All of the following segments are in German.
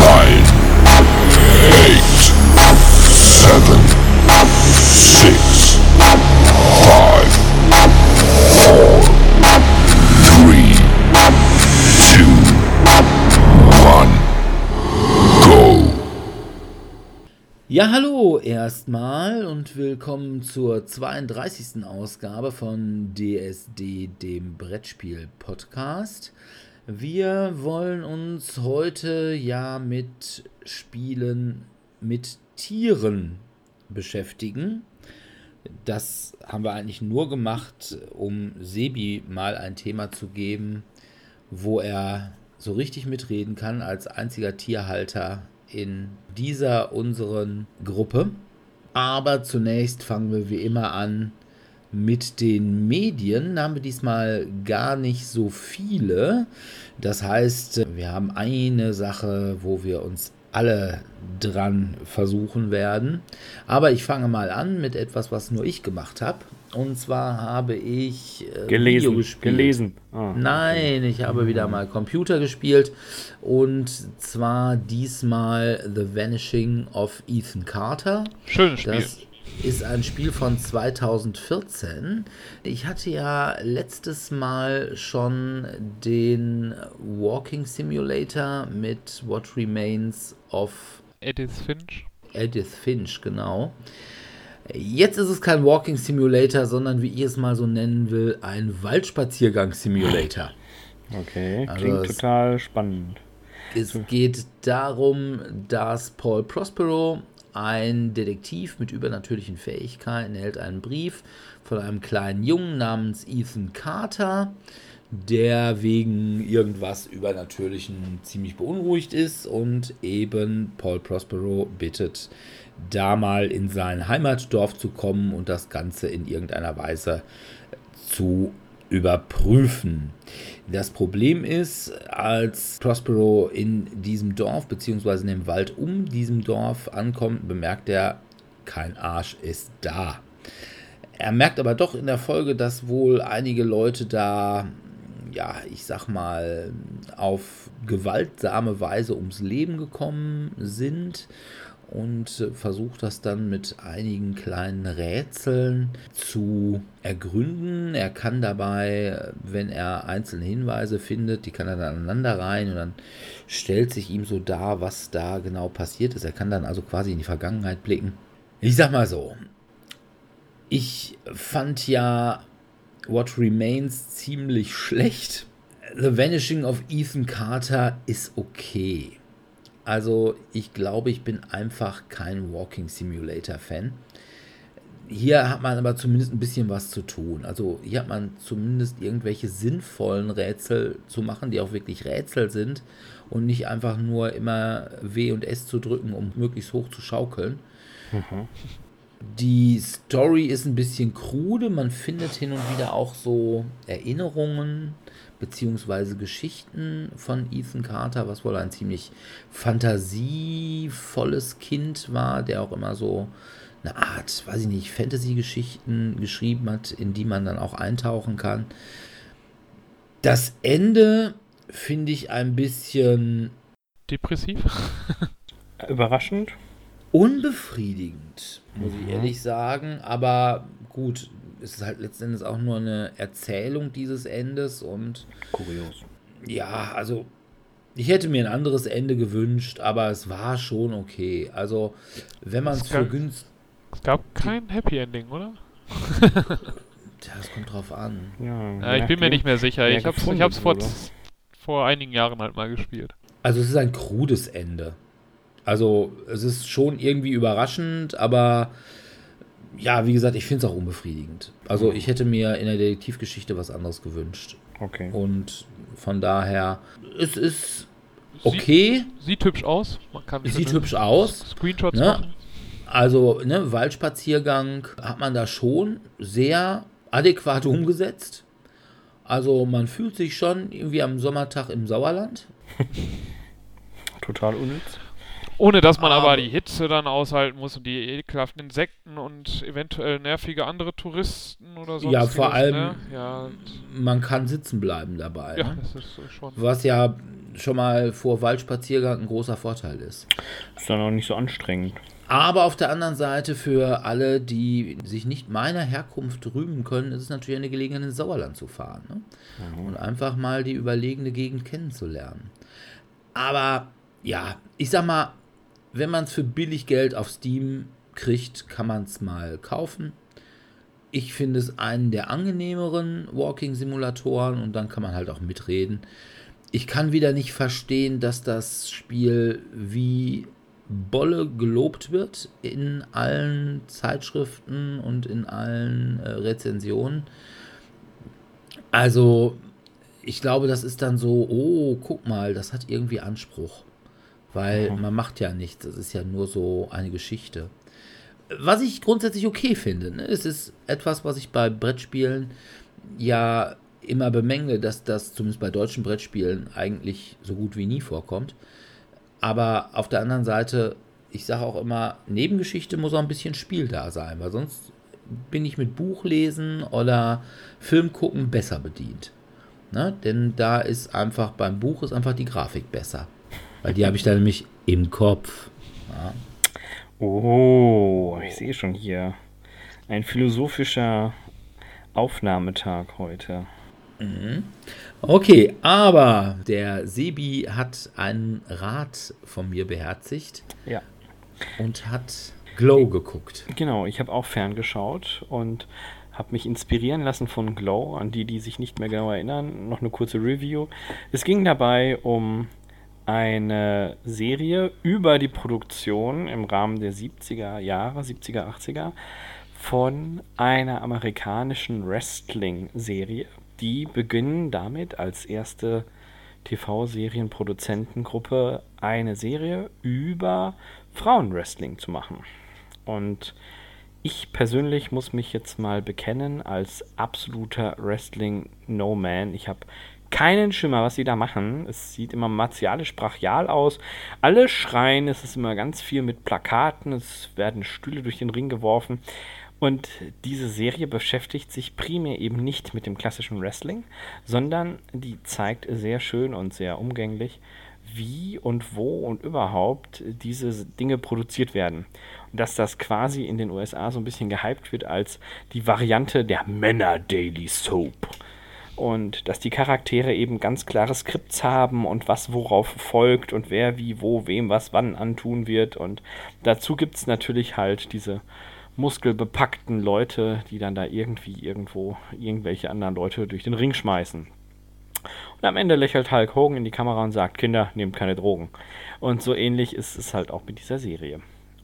9, 8, 7, 6, 5, 4, 3, 2, 1, go! Ja, hallo erstmal und willkommen zur 32. Ausgabe von DSD, dem Brettspiel-Podcast. Wir wollen uns heute ja mit Spielen mit Tieren beschäftigen. Das haben wir eigentlich nur gemacht, um Sebi mal ein Thema zu geben, wo er so richtig mitreden kann als einziger Tierhalter in dieser unseren Gruppe. Aber zunächst fangen wir wie immer an mit den Medien. Haben wir diesmal gar nicht so viele. Das heißt, wir haben eine Sache, wo wir uns alle dran versuchen werden. Aber ich fange mal an mit etwas, was nur ich gemacht habe. Und zwar habe ich äh, Video Gelesen. gespielt. Gelesen. Ah, Nein, ich habe wieder mal Computer gespielt und zwar diesmal The Vanishing of Ethan Carter. Schönes Spiel. Das ist ein Spiel von 2014. Ich hatte ja letztes Mal schon den Walking Simulator mit What Remains of Edith Finch. Edith Finch, genau. Jetzt ist es kein Walking Simulator, sondern wie ich es mal so nennen will, ein Waldspaziergang-Simulator. Okay, Also klingt es- total spannend. Es geht darum, dass Paul Prospero, ein Detektiv mit übernatürlichen Fähigkeiten, erhält einen Brief von einem kleinen Jungen namens Ethan Carter, der wegen irgendwas Übernatürlichen ziemlich beunruhigt ist und eben Paul Prospero bittet, da mal in sein Heimatdorf zu kommen und das Ganze in irgendeiner Weise zu überprüfen. Das Problem ist, als Prospero in diesem Dorf beziehungsweise in dem Wald um diesem Dorf ankommt, bemerkt er, kein Arsch ist da. Er merkt aber doch in der Folge, dass wohl einige Leute da, ja, ich sag mal, auf gewaltsame Weise ums Leben gekommen sind und versucht das dann mit einigen kleinen Rätseln zu ergründen. Er kann dabei, wenn er einzelne Hinweise findet, die kann er dann aneinander rein und dann stellt sich ihm so dar, was da genau passiert ist. Er kann dann also quasi in die Vergangenheit blicken. Ich sag mal so, ich fand ja What Remains ziemlich schlecht. The Vanishing of Ethan Carter ist okay. Also ich glaube, ich bin einfach kein Walking Simulator Fan. Hier hat man aber zumindest ein bisschen was zu tun. Also hier hat man zumindest irgendwelche sinnvollen Rätsel zu machen, die auch wirklich Rätsel sind und nicht einfach nur immer W und S zu drücken, um möglichst hoch zu schaukeln. Die Story ist ein bisschen krude. Man findet hin und wieder auch so Erinnerungen beziehungsweise Geschichten von Ethan Carter, was wohl ein ziemlich fantasievolles Kind war, der auch immer so eine Art, weiß ich nicht, Fantasy-Geschichten geschrieben hat, in die man dann auch eintauchen kann. Das Ende finde ich ein bisschen Depressiv. Überraschend. unbefriedigend, muss ich Mhm. ehrlich sagen. Aber gut, es ist halt letztendlich auch nur eine Erzählung dieses Endes und Kurios. ja, also Ich hätte mir ein anderes Ende gewünscht, aber es war schon okay. Also, wenn man es Es für gab- günstig. Es gab kein Happy Ending, oder? Tja, das kommt drauf an. Ja, ich bin mir nicht mehr sicher. Ich hab's, ich gefunden hab's vor, vor einigen Jahren halt mal gespielt. Also, es ist ein krudes Ende. Also, es ist schon irgendwie überraschend, aber ja, wie gesagt, ich finde es auch unbefriedigend. Also, ich hätte mir in der Detektivgeschichte was anderes gewünscht. Okay. Und von daher, es ist okay. Sieht, sieht hübsch aus. Man kann Es sieht hübsch aus. Screenshots Ne? machen. Also, ne, Waldspaziergang hat man da schon sehr adäquat umgesetzt. Also, man fühlt sich schon irgendwie am Sommertag im Sauerland. Total unnütz. Ohne dass man aber, Aber- die Hitze dann aushalten muss und die ekelhaften Insekten und eventuell nervige andere Touristen oder so. Ja, vor allem- Ne? Ja, Man kann sitzen bleiben dabei. ja, ne? das ist so schon. Was ja schon mal vor Waldspaziergang ein großer Vorteil ist. Ist dann auch nicht so anstrengend. Aber auf der anderen Seite für alle, die sich nicht meiner Herkunft rühmen können, ist es natürlich eine Gelegenheit, ins Sauerland zu fahren. Ne? Und einfach mal die überlegene Gegend kennenzulernen. Aber ja, ich sag mal, wenn man es für billig Geld auf Steam kriegt, kann man es mal kaufen. Ich finde es einen der angenehmeren Walking-Simulatoren und dann kann man halt auch mitreden. Ich kann wieder nicht verstehen, dass das Spiel wie Bolle gelobt wird in allen Zeitschriften und in allen äh, Rezensionen. Also, ich glaube, das ist dann so, oh, guck mal, das hat irgendwie Anspruch. Weil man macht ja nichts, das ist ja nur so eine Geschichte. Was ich grundsätzlich okay finde, ne? es ist etwas, was ich bei Brettspielen ja immer bemängle, dass das zumindest bei deutschen Brettspielen eigentlich so gut wie nie vorkommt. Aber auf der anderen Seite, ich sage auch immer, Nebengeschichte muss auch ein bisschen Spiel da sein, weil sonst bin ich mit Buchlesen oder Film gucken besser bedient. Ne? Denn da ist einfach, beim Buch ist einfach die Grafik besser. Weil die habe ich da nämlich im Kopf. Ja. Oh, ich sehe schon hier. Ein philosophischer Aufnahmetag heute. Okay, aber der Sebi hat einen Rat von mir beherzigt Ja. und hat Glow geguckt. Genau, ich habe auch ferngeschaut und habe mich inspirieren lassen von Glow. An die, die sich nicht mehr genau erinnern, noch eine kurze Review. Es ging dabei um eine Serie über die Produktion im Rahmen der 70er Jahre, 70er, 80er von einer amerikanischen Wrestling-Serie. Die beginnen damit als erste TV-Serienproduzentengruppe eine Serie über Frauenwrestling zu machen. Und ich persönlich muss mich jetzt mal bekennen als absoluter Wrestling-No-Man. Ich habe keinen Schimmer, was sie da machen. Es sieht immer martialisch brachial aus. Alle schreien, es ist immer ganz viel mit Plakaten, es werden Stühle durch den Ring geworfen. Und diese Serie beschäftigt sich primär eben nicht mit dem klassischen Wrestling, sondern die zeigt sehr schön und sehr umgänglich, wie und wo und überhaupt diese Dinge produziert werden. Und dass das quasi in den USA so ein bisschen gehypt wird als die Variante der Männer-Daily Soap. Und dass die Charaktere eben ganz klare Skripts haben und was worauf folgt und wer wie wo wem was wann antun wird. Und dazu gibt es natürlich halt diese muskelbepackten Leute, die dann da irgendwie irgendwo irgendwelche anderen Leute durch den Ring schmeißen. Und am Ende lächelt Hulk Hogan in die Kamera und sagt, Kinder, nehmt keine Drogen. Und so ähnlich ist es halt auch mit dieser Serie.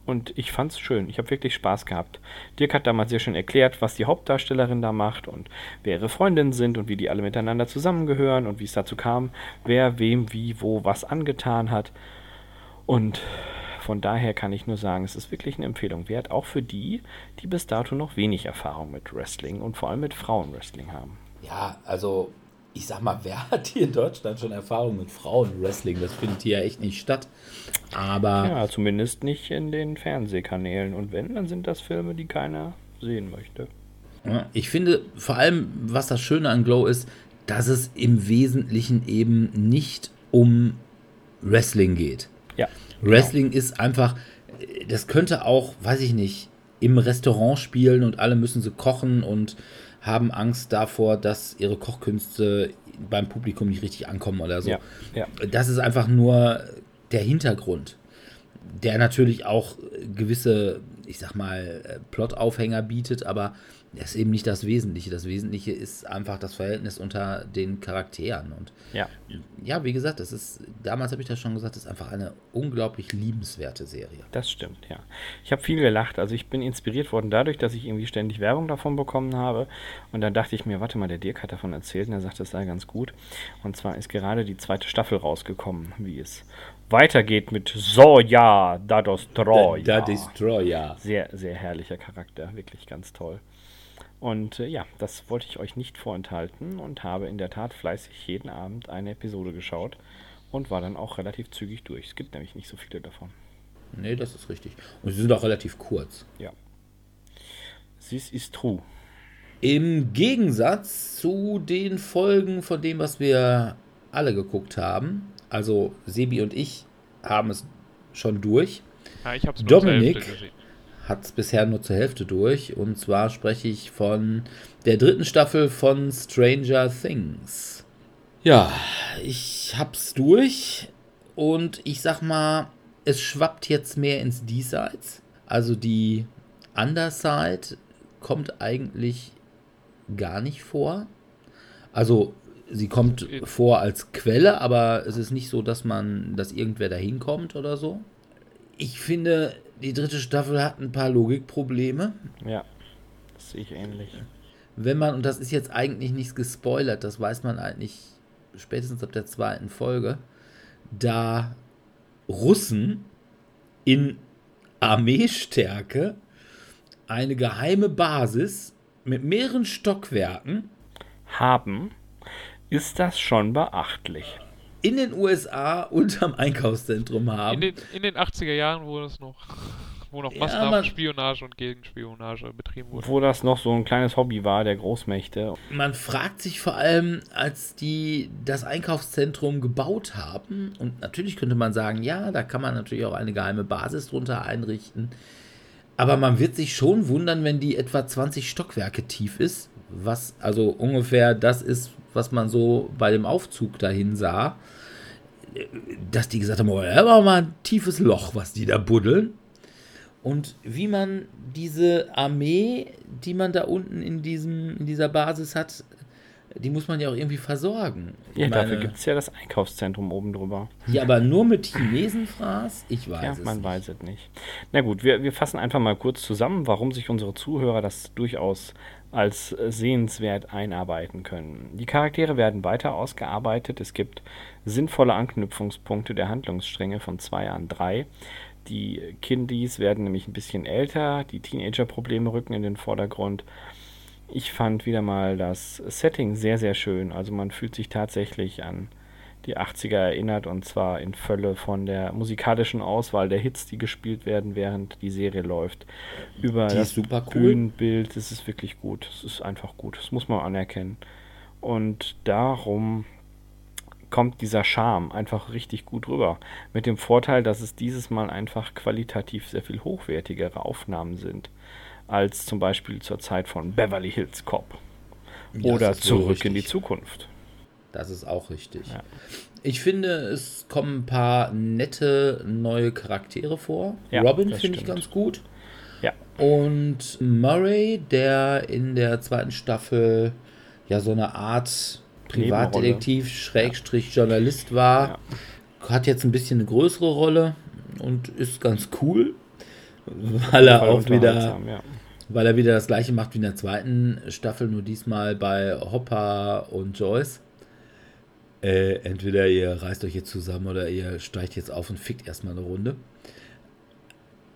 Und ich fand's schön. Ich habe wirklich Spaß gehabt. Dirk hat damals sehr schön erklärt, was die Hauptdarstellerin da macht und wer ihre Freundinnen sind und wie die alle miteinander zusammengehören und wie es dazu kam, wer wem wie wo was angetan hat. Und von daher kann ich nur sagen, es ist wirklich eine Empfehlung wert, auch für die, die bis dato noch wenig Erfahrung mit Wrestling und vor allem mit Frauenwrestling haben. Ja, also ich sag mal, wer hat hier in Deutschland schon Erfahrung mit Frauenwrestling? Das findet hier ja echt nicht statt. Aber Ja, zumindest nicht in den Fernsehkanälen. Und wenn, dann sind das Filme, die keiner sehen möchte. Ich finde vor allem, was das Schöne an Glow ist, dass es im Wesentlichen eben nicht um Wrestling geht. Ja. Wrestling ist einfach, das könnte auch, weiß ich nicht, im Restaurant spielen und alle müssen sie kochen und haben Angst davor, dass ihre Kochkünste beim Publikum nicht richtig ankommen oder so. Ja, ja. Das ist einfach nur der Hintergrund, der natürlich auch gewisse, ich sag mal, äh, Plot-Aufhänger bietet, aber das ist eben nicht das Wesentliche. Das Wesentliche ist einfach das Verhältnis unter den Charakteren. Und Ja. ja, wie gesagt, das ist, damals habe ich das schon gesagt, das ist einfach eine unglaublich liebenswerte Serie. Das stimmt, ja. Ich habe viel gelacht. Also ich bin inspiriert worden dadurch, dass ich irgendwie ständig Werbung davon bekommen habe. Und dann dachte ich mir, warte mal, der Dirk hat davon erzählt und er sagt, das sei ganz gut. Und zwar ist gerade die zweite Staffel rausgekommen, wie es weitergeht mit Soja, da Destroy. Der Destroyer. Sehr, sehr herrlicher Charakter, wirklich ganz toll. Und äh, ja, das wollte ich euch nicht vorenthalten und habe in der Tat fleißig jeden Abend eine Episode geschaut und war dann auch relativ zügig durch. Es gibt nämlich nicht so viele davon. Nee, das ist richtig. Und sie sind auch relativ kurz. Ja. This is true. Im Gegensatz zu den Folgen von dem, was wir alle geguckt haben, also Sebi und ich haben es schon durch, Ja, ich habe es Dominik. Hat es bisher nur zur Hälfte durch. Und zwar spreche ich von der dritten Staffel von Stranger Things. Ja, ich hab's durch und ich sag mal, es schwappt jetzt mehr ins Diesseits. Also die Underside kommt eigentlich gar nicht vor. Also sie kommt vor als Quelle, aber es ist nicht so, dass man, dass irgendwer da hinkommt oder so. Ich finde, die dritte Staffel hat ein paar Logikprobleme. Ja, das sehe ich ähnlich. Wenn man, und das ist jetzt eigentlich nichts gespoilert, das weiß man eigentlich spätestens ab der zweiten Folge, da Russen in Armeestärke eine geheime Basis mit mehreren Stockwerken Haben, ist das schon beachtlich. in den USA unterm Einkaufszentrum In haben. den, in den 80er Jahren wurde es noch, wo noch Ja, massenhaft man- Spionage und Gegenspionage betrieben wurde. Wo das noch so ein kleines Hobby war, der Großmächte. Man fragt sich vor allem, als die das Einkaufszentrum gebaut haben, und natürlich könnte man sagen, ja, da kann man natürlich auch eine geheime Basis drunter einrichten. Aber man wird sich schon wundern, wenn die etwa 20 Stockwerke tief ist, was also ungefähr das ist, was man so bei dem Aufzug dahin sah, dass die gesagt haben, oh, da war mal ein tiefes Loch, was die da buddeln. Und wie man diese Armee, die man da unten in, diesem, in dieser Basis hat, die muss man ja auch irgendwie versorgen. Ja, dafür meine- gibt es ja das Einkaufszentrum oben drüber. Ja, aber nur mit Chinesenfraß? Ich weiß Ja, es man nicht. weiß es nicht. Na gut, wir, wir fassen einfach mal kurz zusammen, warum sich unsere Zuhörer das durchaus als sehenswert einarbeiten können. Die Charaktere werden weiter ausgearbeitet. Es gibt sinnvolle Anknüpfungspunkte der Handlungsstränge von zwei an drei. Die Kindies werden nämlich ein bisschen älter, die Teenager-Probleme rücken in den Vordergrund. Ich fand wieder mal das Setting sehr, sehr schön. Also man fühlt sich tatsächlich an die 80er erinnert und zwar in Fülle von der musikalischen Auswahl der Hits, die gespielt werden, während die Serie läuft. Über Die das super cool. Bühnenbild, es ist wirklich gut. Es ist einfach gut. Das muss man anerkennen. Und darum kommt dieser Charme einfach richtig gut rüber. Mit dem Vorteil, dass es dieses Mal einfach qualitativ sehr viel hochwertigere Aufnahmen sind, als zum Beispiel zur Zeit von Beverly Hills Cop. Oder zurück in die. Zukunft. Das ist auch richtig. Ja. Ich finde, es kommen ein paar nette neue Charaktere vor. Ja, Robin finde ich ganz gut. Ja. Und Murray, der in der zweiten Staffel ja so eine Art Privatdetektiv, Schrägstrich Journalist war, hat jetzt ein bisschen eine größere Rolle und ist ganz cool, weil er auch wieder ja. weil er wieder das gleiche macht wie in der zweiten Staffel, nur diesmal bei Hopper und Joyce. Äh, entweder ihr reißt euch jetzt zusammen oder ihr steigt jetzt auf und fickt erstmal eine Runde.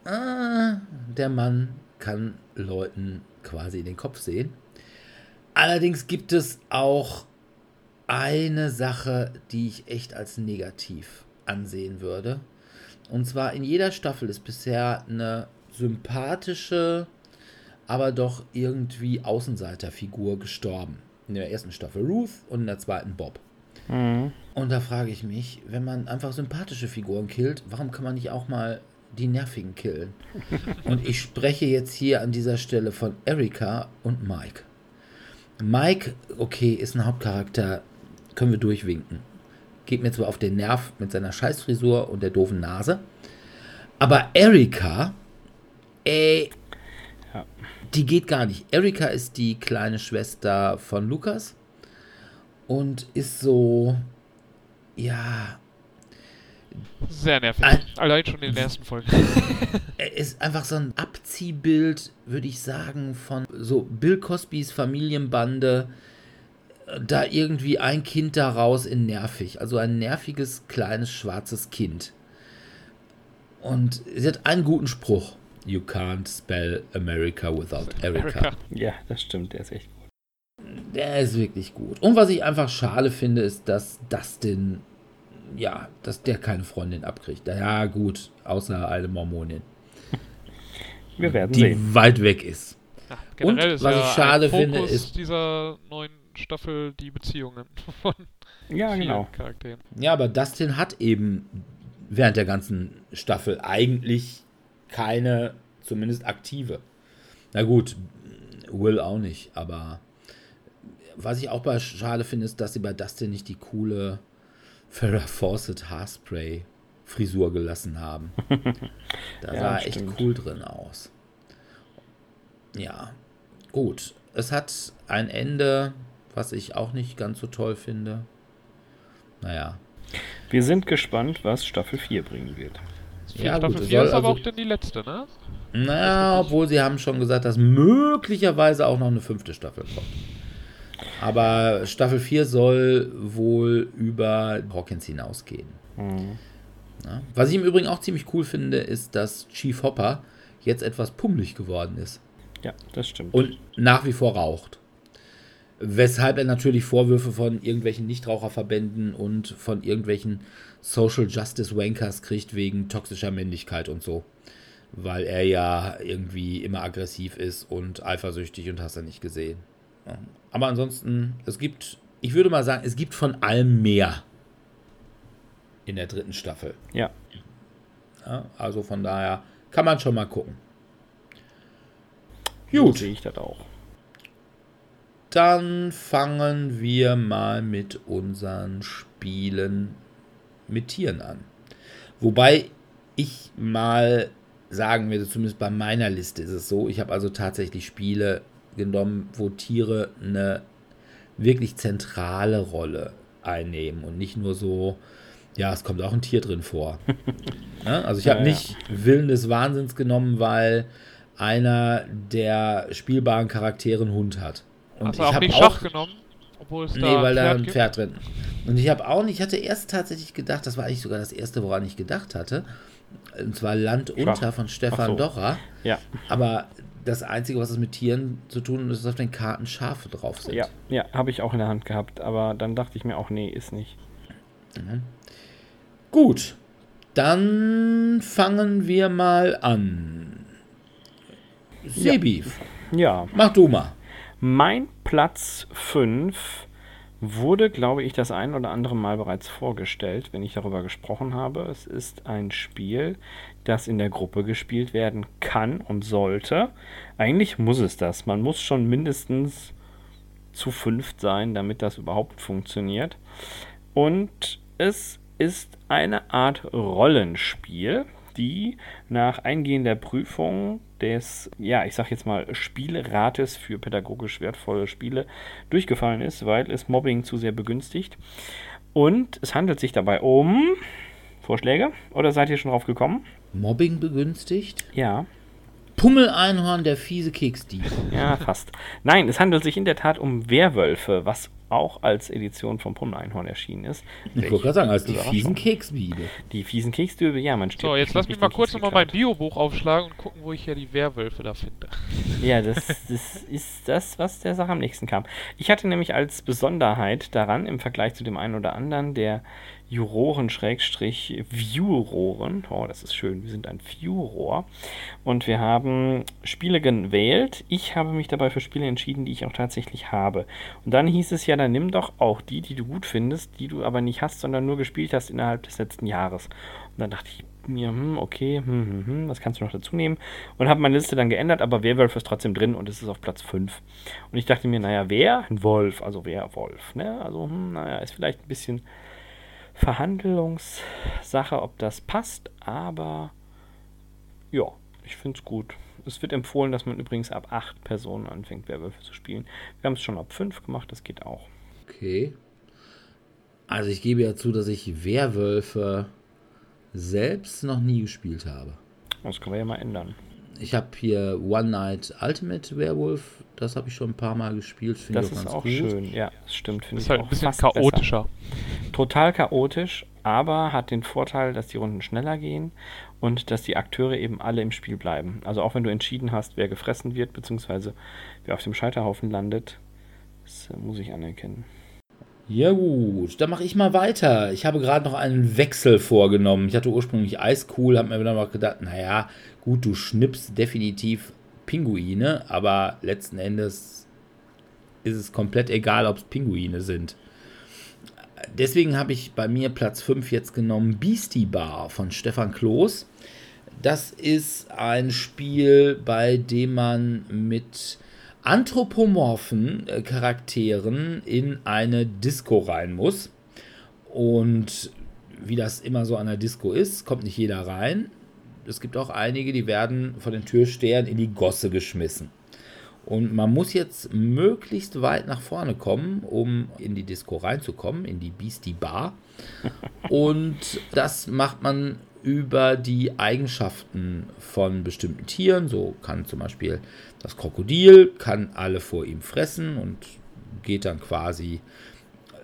Ah, der Mann kann Leuten quasi in den Kopf sehen. Allerdings gibt es auch eine Sache, die ich echt als negativ ansehen würde. Und zwar in jeder Staffel ist bisher eine sympathische, aber doch irgendwie Außenseiterfigur gestorben. In der ersten Staffel Ruth und in der zweiten Bob. Mhm. Und da frage ich mich, wenn man einfach sympathische Figuren killt, warum kann man nicht auch mal die nervigen killen? und ich spreche jetzt hier an dieser Stelle von Erika und Mike. Mike, okay, ist ein Hauptcharakter. Können wir durchwinken. Geht mir zwar auf den Nerv mit seiner Scheißfrisur und der doofen Nase, aber Erika, ey, Ja. die geht gar nicht. Erika ist die kleine Schwester von Lukas und ist so, ja, Sehr nervig. Ein- Allein schon in den ersten Folgen. er ist einfach so ein Abziehbild, würde ich sagen, von so Bill Cosbys Familienbande. Da irgendwie ein Kind daraus in nervig. Also ein nerviges, kleines, schwarzes Kind. Und sie hat einen guten Spruch. You can't spell America without Erica. America. Ja, das stimmt, der ist echt gut. Der ist wirklich gut. Und was ich einfach schade finde, ist, dass Dustin, ja, dass der keine Freundin abkriegt. Ja, gut, außer eine Mormonin, Wir werden die sehen. weit weg ist. Ja, generell Und ist was ja ich schade finde, Fokus ist- dieser neuen Staffel die Beziehungen von Ja, genau. Charakteren. Ja, aber Dustin hat eben während der ganzen Staffel eigentlich keine, zumindest aktive. Na gut, Will auch nicht, aber was ich auch bei schade finde, ist, dass sie bei Dustin nicht die coole Farrah Fawcett Haarspray Frisur gelassen haben. Da Ja, sah echt stimmt. cool drin aus. Ja, gut. Es hat ein Ende, was ich auch nicht ganz so toll finde. Naja, Wir sind gespannt, was Staffel 4 bringen wird. Ja, Staffel gut, es 4 soll ist aber also- auch dann die letzte, ne? Naja, obwohl sie haben schon gesagt, dass möglicherweise auch noch eine fünfte Staffel kommt. Aber Staffel 4 soll wohl über Hawkins hinausgehen. Mhm. Ja. Was ich im Übrigen auch ziemlich cool finde, ist, dass Chief Hopper jetzt etwas pummelig geworden ist Ja, das stimmt. und nach wie vor raucht. Weshalb er natürlich Vorwürfe von irgendwelchen Nichtraucherverbänden und von irgendwelchen Social Justice Wankers kriegt wegen toxischer Männlichkeit und so. Weil er ja irgendwie immer aggressiv ist und eifersüchtig und hast du nicht gesehen. Ja. Aber ansonsten, es gibt, ich würde mal sagen, es gibt von allem mehr in der dritten Staffel. ja, Ja, also von daher kann man schon mal gucken. so Gut. sehe ich das auch. Dann fangen wir mal mit unseren Spielen mit Tieren an. Wobei ich mal sagen würde, zumindest bei meiner Liste ist es so, ich habe also tatsächlich Spiele genommen, wo Tiere eine wirklich zentrale Rolle einnehmen und nicht nur so, ja, es kommt auch ein Tier drin vor. ja, also ich habe Ja, ja. nicht Willen des Wahnsinns genommen, weil einer der spielbaren Charaktere einen Hund hat. Und Hast du ich auch habe nicht auch Schach genommen? Obwohl es Nee, da weil da ein gibt? Pferd drin. Und ich habe auch nicht, ich hatte erst tatsächlich gedacht, das war eigentlich sogar das erste, woran ich gedacht hatte. Und zwar Land unter von Stefan so. Docher. Ja, Aber das Einzige, was es mit Tieren zu tun hat, ist, dass auf den Karten Schafe drauf sind. ja, ja, habe ich auch in der Hand gehabt, aber dann dachte ich mir auch, nee, ist nicht. Gut, dann fangen wir mal an. Sebi, Ja, mach du mal. Mein Platz 5 wurde, glaube ich, das ein oder andere Mal bereits vorgestellt, wenn ich darüber gesprochen habe. Es ist ein Spiel, das in der Gruppe gespielt werden kann und sollte. Eigentlich muss es das. Man muss schon mindestens zu fünft sein, damit das überhaupt funktioniert. Und es ist eine Art Rollenspiel, die nach eingehender Prüfung des, ja, ich sag jetzt mal, Spielrates für pädagogisch wertvolle Spiele durchgefallen ist, weil es Mobbing zu sehr begünstigt. Und es handelt sich dabei um Vorschläge oder seid ihr schon drauf gekommen? Mobbing begünstigt? Ja, Pummeleinhorn, der fiese Keksdieb. ja, fast. Nein, es handelt sich in der Tat um Werwölfe, was auch als Edition vom Pummeleinhorn erschienen ist. Ich wollte gerade sagen, als die fiesen Keksbiebe. Die fiesen Keksdübe, ja, man steht. So, jetzt lass mich mal kurz nochmal mein. Biobuch aufschlagen und gucken, wo ich hier die Werwölfe da finde. Ja, das, das ist das, was der Sache am nächsten kam. Ich hatte nämlich als Besonderheit daran, im Vergleich zu dem einen oder anderen, der Juroren Schrägstrich Viewrohren. Oh, das ist schön. Wir sind ein Viewrohr. Und wir haben Spiele gewählt. Ich habe mich dabei für Spiele entschieden, die ich auch tatsächlich habe. Und dann hieß es ja, dann nimm doch auch die, die du gut findest, die du aber nicht hast, sondern nur gespielt hast innerhalb des letzten Jahres. Und dann dachte ich mir, hm, okay, hm, hm, hm, was kannst du noch dazu nehmen? Und habe meine Liste dann geändert, aber Werwolf ist trotzdem drin und es ist auf Platz 5. Und ich dachte mir, naja, wer? Ein Wolf, also wer Wolf, ne? Also, hm, naja, ist vielleicht ein bisschen Verhandlungssache, ob das passt, aber ja, ich finde es gut. Es wird empfohlen, dass man übrigens ab 8 Personen anfängt, Werwölfe zu spielen. Wir haben es schon ab 5 gemacht, das geht auch. Okay. Also ich gebe ja zu, dass ich Werwölfe selbst noch nie gespielt habe. Das können wir ja mal ändern. Ich habe hier One Night Ultimate Werewolf, das habe ich schon ein paar Mal gespielt. Das ist auch gut. schön, ja, das stimmt. Finde ich halt auch ein bisschen chaotischer. Besser. Total chaotisch, aber hat den Vorteil, dass die Runden schneller gehen und dass die Akteure eben alle im Spiel bleiben. Also auch wenn du entschieden hast, wer gefressen wird, beziehungsweise wer auf dem Scheiterhaufen landet, das muss ich anerkennen. Ja gut, dann mache ich mal weiter. Ich habe gerade noch einen Wechsel vorgenommen. Ich hatte ursprünglich Eiscool, habe mir dann mal gedacht, naja, gut, du schnippst definitiv Pinguine, aber letzten Endes ist es komplett egal, ob es Pinguine sind. Deswegen habe ich bei mir Platz 5 jetzt genommen Beastie Bar von Stefan Kloß. Das ist ein Spiel, bei dem man mit anthropomorphen äh, Charakteren in eine Disco rein muss. Und wie das immer so an der Disco ist, kommt nicht jeder rein. Es gibt auch einige, die werden von den Türstehern in die Gosse geschmissen. Und man muss jetzt möglichst weit nach vorne kommen, um in die Disco reinzukommen, in die Beastie Bar. Und das macht man über die Eigenschaften von bestimmten Tieren. So kann zum Beispiel das Krokodil kann alle vor ihm fressen und geht dann quasi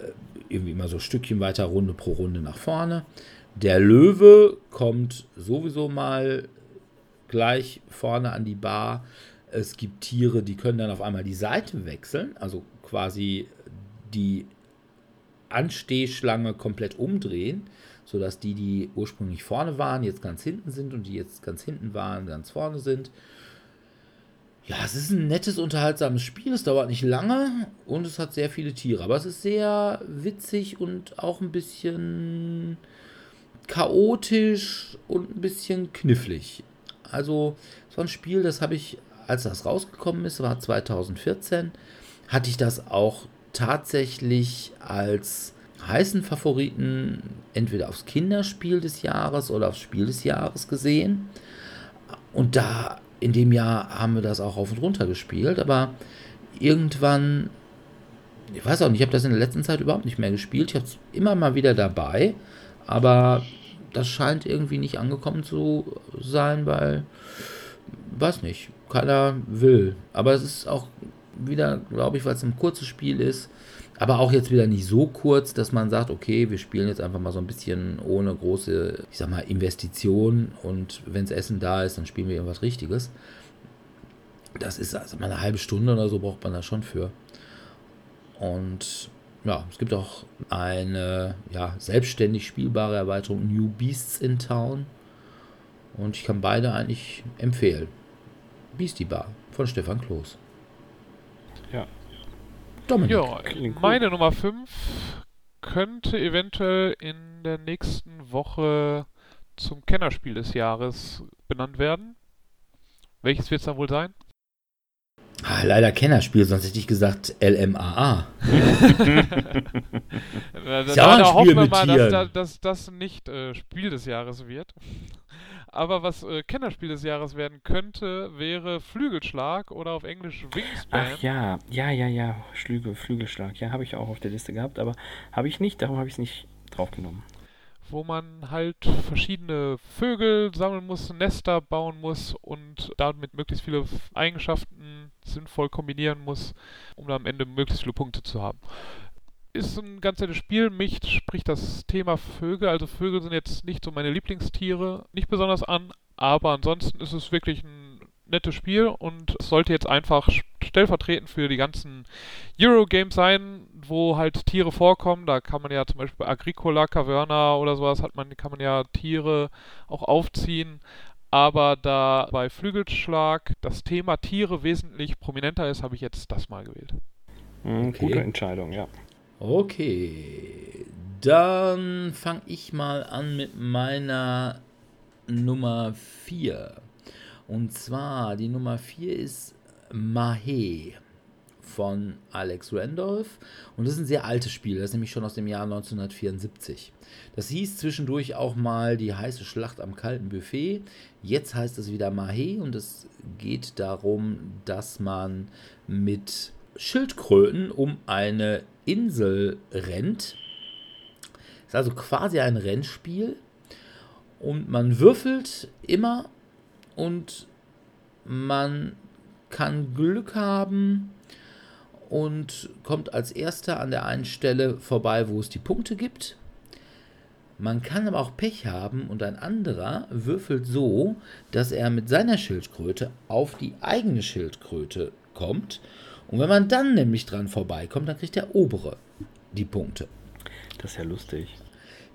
äh, irgendwie immer so Stückchen weiter Runde pro Runde nach vorne. Der Löwe kommt sowieso mal gleich vorne an die Bar. Es gibt Tiere, die können dann auf einmal die Seite wechseln, also quasi die Anstehschlange komplett umdrehen sodass die, die ursprünglich vorne waren, jetzt ganz hinten sind und die jetzt ganz hinten waren, ganz vorne sind. Ja, es ist ein nettes, unterhaltsames Spiel. Es dauert nicht lange und es hat sehr viele Tiere. Aber es ist sehr witzig und auch ein bisschen chaotisch und ein bisschen knifflig. Also, so ein Spiel, das habe ich, als das rausgekommen ist, war 2014, hatte ich das auch tatsächlich als heißen Favoriten entweder aufs Kinderspiel des Jahres oder aufs Spiel des Jahres gesehen. Und da in dem Jahr haben wir das auch auf und runter gespielt, aber irgendwann, ich weiß auch nicht, ich habe das in der letzten Zeit überhaupt nicht mehr gespielt. Ich habe es immer mal wieder dabei, aber das scheint irgendwie nicht angekommen zu sein, weil, weiß nicht, keiner will. Aber es ist auch wieder, glaube ich, weil es ein kurzes Spiel ist, aber auch jetzt wieder nicht so kurz, dass man sagt, okay, wir spielen jetzt einfach mal so ein bisschen ohne große, ich sag mal, Investition und wenns Essen da ist, dann spielen wir irgendwas Richtiges. Das ist also mal eine halbe Stunde oder so braucht man da schon für. Und ja, es gibt auch eine ja, selbstständig spielbare Erweiterung New Beasts in Town. Und ich kann beide eigentlich empfehlen. Beastie Bar von Stefan Kloß. Ja, Dominik. Ja, meine Nummer 5 könnte eventuell in der nächsten Woche zum Kennerspiel des Jahres benannt werden. Welches wird es dann wohl sein? Ah, leider Kennerspiel, sonst hätte ich gesagt LMAA. da, da, da hoffen wir mal, dass, dass, das nicht äh, Spiel des Jahres wird. Aber was äh, Kennerspiel des Jahres werden könnte, wäre Flügelschlag oder auf Englisch Wingspan. Ach ja, ja, ja, ja, Flügel, Flügelschlag. Ja, habe ich auch auf der Liste gehabt, aber habe ich nicht, darum habe ich es nicht draufgenommen. Wo man halt verschiedene Vögel sammeln muss, Nester bauen muss und damit möglichst viele Eigenschaften sinnvoll kombinieren muss, um am Ende möglichst viele Punkte zu haben ist ein ganz nettes Spiel. Mich spricht das Thema Vögel. Also Vögel sind jetzt nicht so meine Lieblingstiere, nicht besonders an, aber ansonsten ist es wirklich ein nettes Spiel und es sollte jetzt einfach stellvertretend für die ganzen Eurogames sein, wo halt Tiere vorkommen. Da kann man ja zum Beispiel bei Agricola, Caverna oder sowas hat man, kann man ja Tiere auch aufziehen. Aber da bei Flügelschlag das Thema Tiere wesentlich prominenter ist, habe ich jetzt das mal gewählt. Mhm, Okay. Gute Entscheidung, ja. Okay, dann fange ich mal an mit meiner Nummer 4. Und zwar, die Nummer 4 ist Mahé von Alex Randolph. Und das ist ein sehr altes Spiel, das ist nämlich schon aus dem Jahr 1974. Das hieß zwischendurch auch mal die heiße Schlacht am kalten Buffet. Jetzt heißt es wieder Mahé und es geht darum, dass man mit Schildkröten um eine Insel rennt. Ist also quasi ein Rennspiel. Und man würfelt immer und man kann Glück haben und kommt als erster an der einen Stelle vorbei, wo es die Punkte gibt. Man kann aber auch Pech haben und ein anderer würfelt so, dass er mit seiner Schildkröte auf die eigene Schildkröte kommt. Und wenn man dann nämlich dran vorbeikommt, dann kriegt der obere die Punkte. Das ist ja lustig.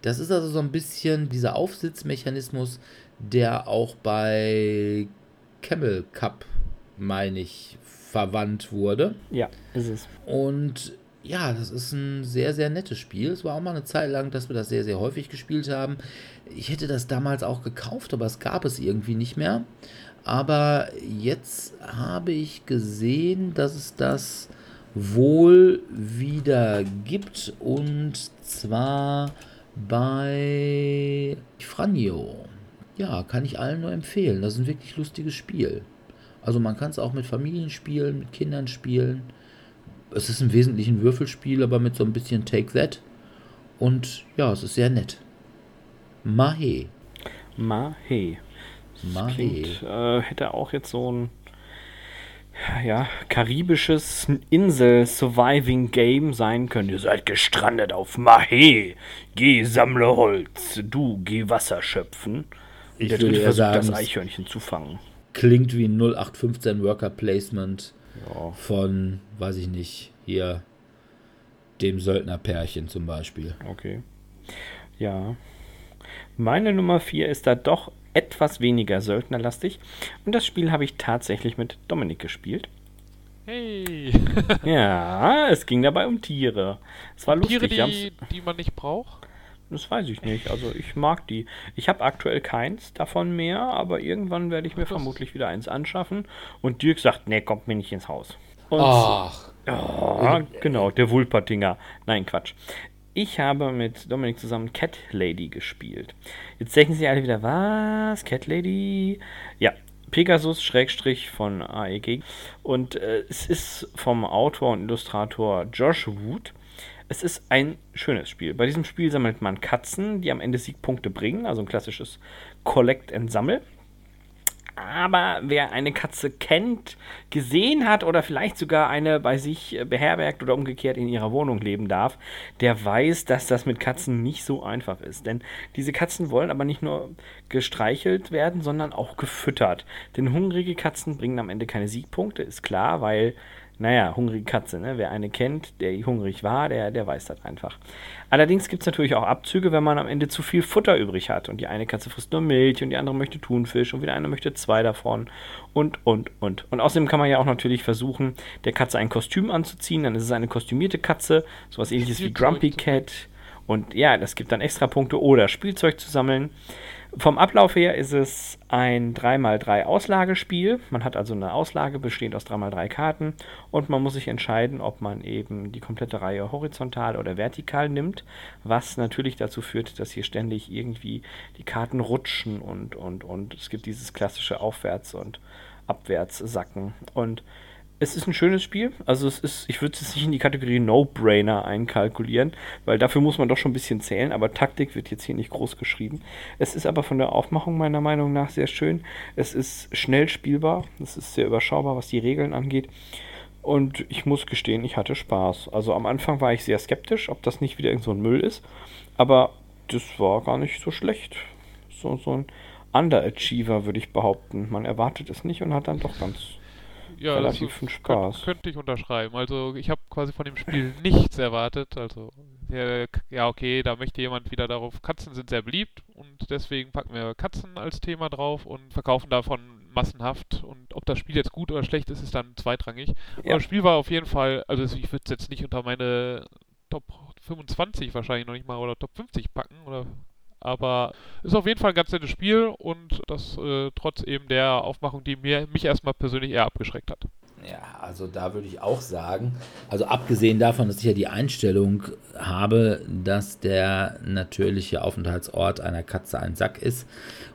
Das ist also so ein bisschen dieser Aufsitzmechanismus, der auch bei Camel Cup, meine ich, verwandt wurde. Ja, ist es. Und ja, das ist ein sehr, sehr nettes Spiel. Es war auch mal eine Zeit lang, dass wir das sehr, sehr häufig gespielt haben. Ich hätte das damals auch gekauft, aber es gab es irgendwie nicht mehr. Aber jetzt habe ich gesehen, dass es das wohl wieder gibt. Und zwar bei Franjo. Ja, kann ich allen nur empfehlen. Das ist ein wirklich lustiges Spiel. Also man kann es auch mit Familien spielen, mit Kindern spielen. Es ist im Wesentlichen ein Würfelspiel, aber mit so ein bisschen Take That. Und ja, es ist sehr nett. Mahé. Mahé. Das Mahé. Klingt, äh, hätte auch jetzt so ein ja, karibisches Insel-Surviving-Game sein können. Ihr seid gestrandet auf Mahé. Geh, sammle Holz. Du, geh Wasser schöpfen. Ich der würde eher versucht, sagen, das Eichhörnchen zu fangen. Klingt wie ein 0815 Worker Placement Ja. von, weiß ich nicht, hier dem Söldnerpärchen zum Beispiel. Okay. Ja. Meine Nummer 4 ist da doch etwas weniger söldnerlastig. Und das Spiel habe ich tatsächlich mit Dominik gespielt. Hey! Ja, es ging dabei um Tiere. Es war lustig. Tiere, die, die man nicht braucht? Das weiß ich nicht. Also ich mag die. Ich habe aktuell keins davon mehr, aber irgendwann werde ich mir vermutlich wieder eins anschaffen. Und Dirk sagt, nee, kommt mir nicht ins Haus. Und Ach, Ja, genau, der Wulpertinger. Nein, Quatsch. Ich habe mit Dominik zusammen Cat Lady gespielt. Jetzt denken sie alle wieder, was? Cat Lady? Ja, Pegasus Schrägstrich von AEG. Und äh, es ist vom Autor und Illustrator Josh Wood. Es ist ein schönes Spiel. Bei diesem Spiel sammelt man Katzen, die am Ende Siegpunkte bringen, also ein klassisches Collect and Sammel. Aber wer eine Katze kennt, gesehen hat oder vielleicht sogar eine bei sich beherbergt oder umgekehrt in ihrer Wohnung leben darf, der weiß, dass das mit Katzen nicht so einfach ist. Denn diese Katzen wollen aber nicht nur gestreichelt werden, sondern auch gefüttert. Denn hungrige Katzen bringen am Ende keine Siegpunkte, ist klar, weil, naja, hungrige Katze, ne? wer eine kennt, der hungrig war, der, der weiß das einfach. Allerdings gibt es natürlich auch Abzüge, wenn man am Ende zu viel Futter übrig hat. Und die eine Katze frisst nur Milch und die andere möchte Thunfisch und wieder eine möchte zwei davon. Und, und, und. Und außerdem kann man ja auch natürlich versuchen, der Katze ein Kostüm anzuziehen. Dann ist es eine kostümierte Katze, sowas ähnliches wie Grumpy Cat. Und ja, das gibt dann extra Punkte oder Spielzeug zu sammeln. Vom Ablauf her ist es ein 3x3 Auslagespiel. Man hat also eine Auslage bestehend aus 3x3 Karten und man muss sich entscheiden, ob man eben die komplette Reihe horizontal oder vertikal nimmt, was natürlich dazu führt, dass hier ständig irgendwie die Karten rutschen und, und, und es gibt dieses klassische Aufwärts- und Abwärtssacken. Und es ist ein schönes Spiel. Also es ist, ich würde es nicht in die Kategorie No-Brainer einkalkulieren, weil dafür muss man doch schon ein bisschen zählen, aber Taktik wird jetzt hier nicht groß geschrieben. Es ist aber von der Aufmachung meiner Meinung nach sehr schön. Es ist schnell spielbar, es ist sehr überschaubar, was die Regeln angeht. Und ich muss gestehen, ich hatte Spaß. Also am Anfang war ich sehr skeptisch, ob das nicht wieder irgend so ein Müll ist. Aber das war gar nicht so schlecht. So, so ein Underachiever, würde ich behaupten. Man erwartet es nicht und hat dann doch ganz ja, relativ viel Spaß. Könnte ich unterschreiben. Also ich habe quasi von dem Spiel nichts erwartet. Also ja, okay, da möchte jemand wieder darauf, Katzen sind sehr beliebt und deswegen packen wir Katzen als Thema drauf und verkaufen davon massenhaft. Und ob das Spiel jetzt gut oder schlecht ist, ist dann zweitrangig. Ja. Aber das Spiel war auf jeden Fall, also ich würde es jetzt nicht unter meine Top 25 wahrscheinlich noch nicht mal oder Top 50 packen oder aber ist auf jeden Fall ein ganz nettes Spiel und das äh, trotz eben der Aufmachung, die mir, mich erstmal persönlich eher abgeschreckt hat. Ja, also da würde ich auch sagen, also abgesehen davon, dass ich ja die Einstellung habe, dass der natürliche Aufenthaltsort einer Katze ein Sack ist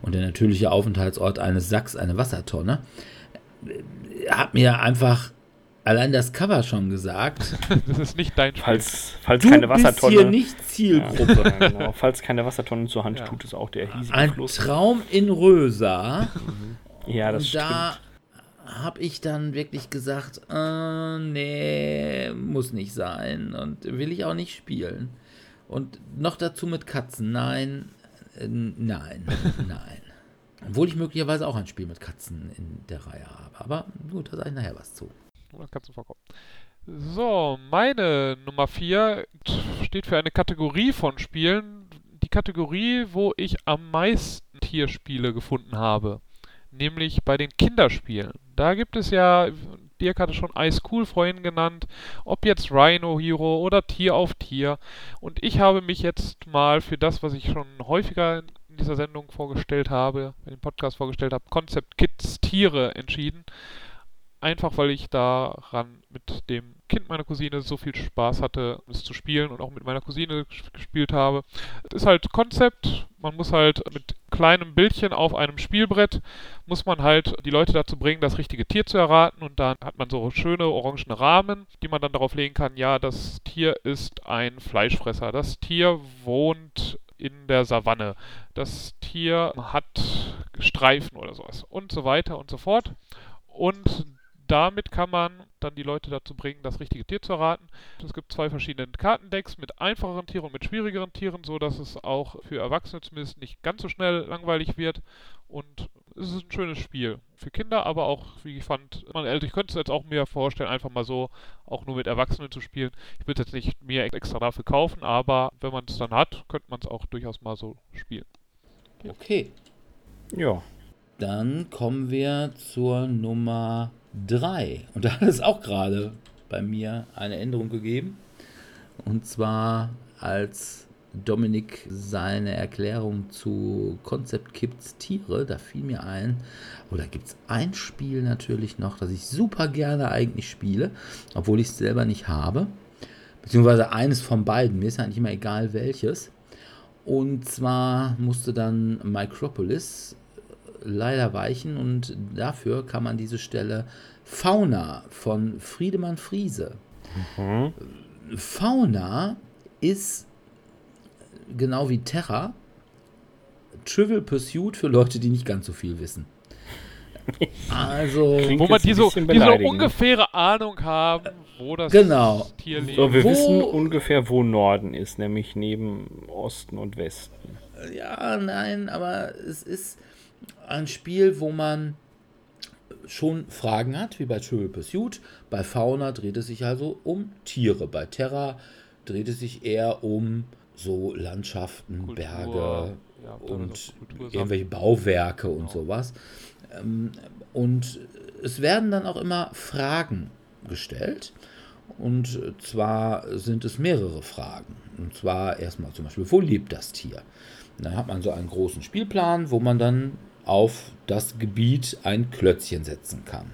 und der natürliche Aufenthaltsort eines Sacks eine Wassertonne, hat mir einfach allein das Cover schon gesagt. das ist nicht dein Falls, falls du keine Wassertonne. Bist hier nicht Zielgruppe. Ja, genau. Falls keine Wassertonne zur Hand ja. tut, es auch der hiesige Ein Fluss. Traum in Rösa. ja, das da stimmt. Da habe ich dann wirklich gesagt, äh, nee, muss nicht sein und will ich auch nicht spielen. Und noch dazu mit Katzen. Nein, äh, nein, nein. Obwohl ich möglicherweise auch ein Spiel mit Katzen in der Reihe habe. Aber gut, da sage ich nachher was zu oder Katzen vorkommen. So, meine Nummer 4 steht für eine Kategorie von Spielen. Die Kategorie, wo ich am meisten Tierspiele gefunden habe. Nämlich bei den Kinderspielen. Da gibt es ja, Dirk hatte schon Ice Cool vorhin genannt, ob jetzt Rhino Hero oder Tier auf Tier. Und ich habe mich jetzt mal für das, was ich schon häufiger in dieser Sendung vorgestellt habe, in dem Podcast vorgestellt habe, Concept Kids Tiere entschieden einfach weil ich daran mit dem Kind meiner Cousine so viel Spaß hatte, es zu spielen und auch mit meiner Cousine gespielt habe. Es ist halt Konzept, man muss halt mit kleinem Bildchen auf einem Spielbrett, muss man halt die Leute dazu bringen, das richtige Tier zu erraten und dann hat man so schöne orangene Rahmen, die man dann darauf legen kann, ja, das Tier ist ein Fleischfresser, das Tier wohnt in der Savanne, das Tier hat Streifen oder sowas und so weiter und so fort. Und damit kann man dann die Leute dazu bringen, das richtige Tier zu erraten. Es gibt zwei verschiedene Kartendecks mit einfacheren Tieren und mit schwierigeren Tieren, so dass es auch für Erwachsene zumindest nicht ganz so schnell langweilig wird. Und es ist ein schönes Spiel. Für Kinder, aber auch, wie ich fand, also ich könnte es jetzt auch mir vorstellen, einfach mal so auch nur mit Erwachsenen zu spielen. Ich würde es jetzt nicht mir extra dafür kaufen, aber wenn man es dann hat, könnte man es auch durchaus mal so spielen. Okay. Ja. Dann kommen wir zur Nummer 3. Und da hat es auch gerade bei mir eine Änderung gegeben. Und zwar als Dominik seine Erklärung zu Konzept Kids Tiere, da fiel mir ein, oder gibt es ein Spiel natürlich noch, das ich super gerne eigentlich spiele, obwohl ich es selber nicht habe. Beziehungsweise eines von beiden, mir ist eigentlich immer egal welches. Und zwar musste dann Micropolis leider weichen und dafür kann man diese Stelle Fauna von Friedemann Friese. Mhm. Fauna ist genau wie Terra Trivial Pursuit für Leute, die nicht ganz so viel wissen. Also, wo man die so, die so ungefähre Ahnung haben, wo das genau. Tier lebt. So, wir wo, wissen ungefähr, wo Norden ist, nämlich neben Osten und Westen. Ja, nein, aber es ist ein Spiel, wo man schon Fragen hat, wie bei Trivial Pursuit. Bei Fauna dreht es sich also um Tiere. Bei Terra dreht es sich eher um so Landschaften, Kultur, Berge ja, und irgendwelche Bauwerke und genau. sowas. Ähm, und es werden dann auch immer Fragen gestellt. Und zwar sind es mehrere Fragen. Und zwar erstmal zum Beispiel, wo lebt das Tier? dann hat man so einen großen Spielplan, wo man dann auf das Gebiet ein Klötzchen setzen kann.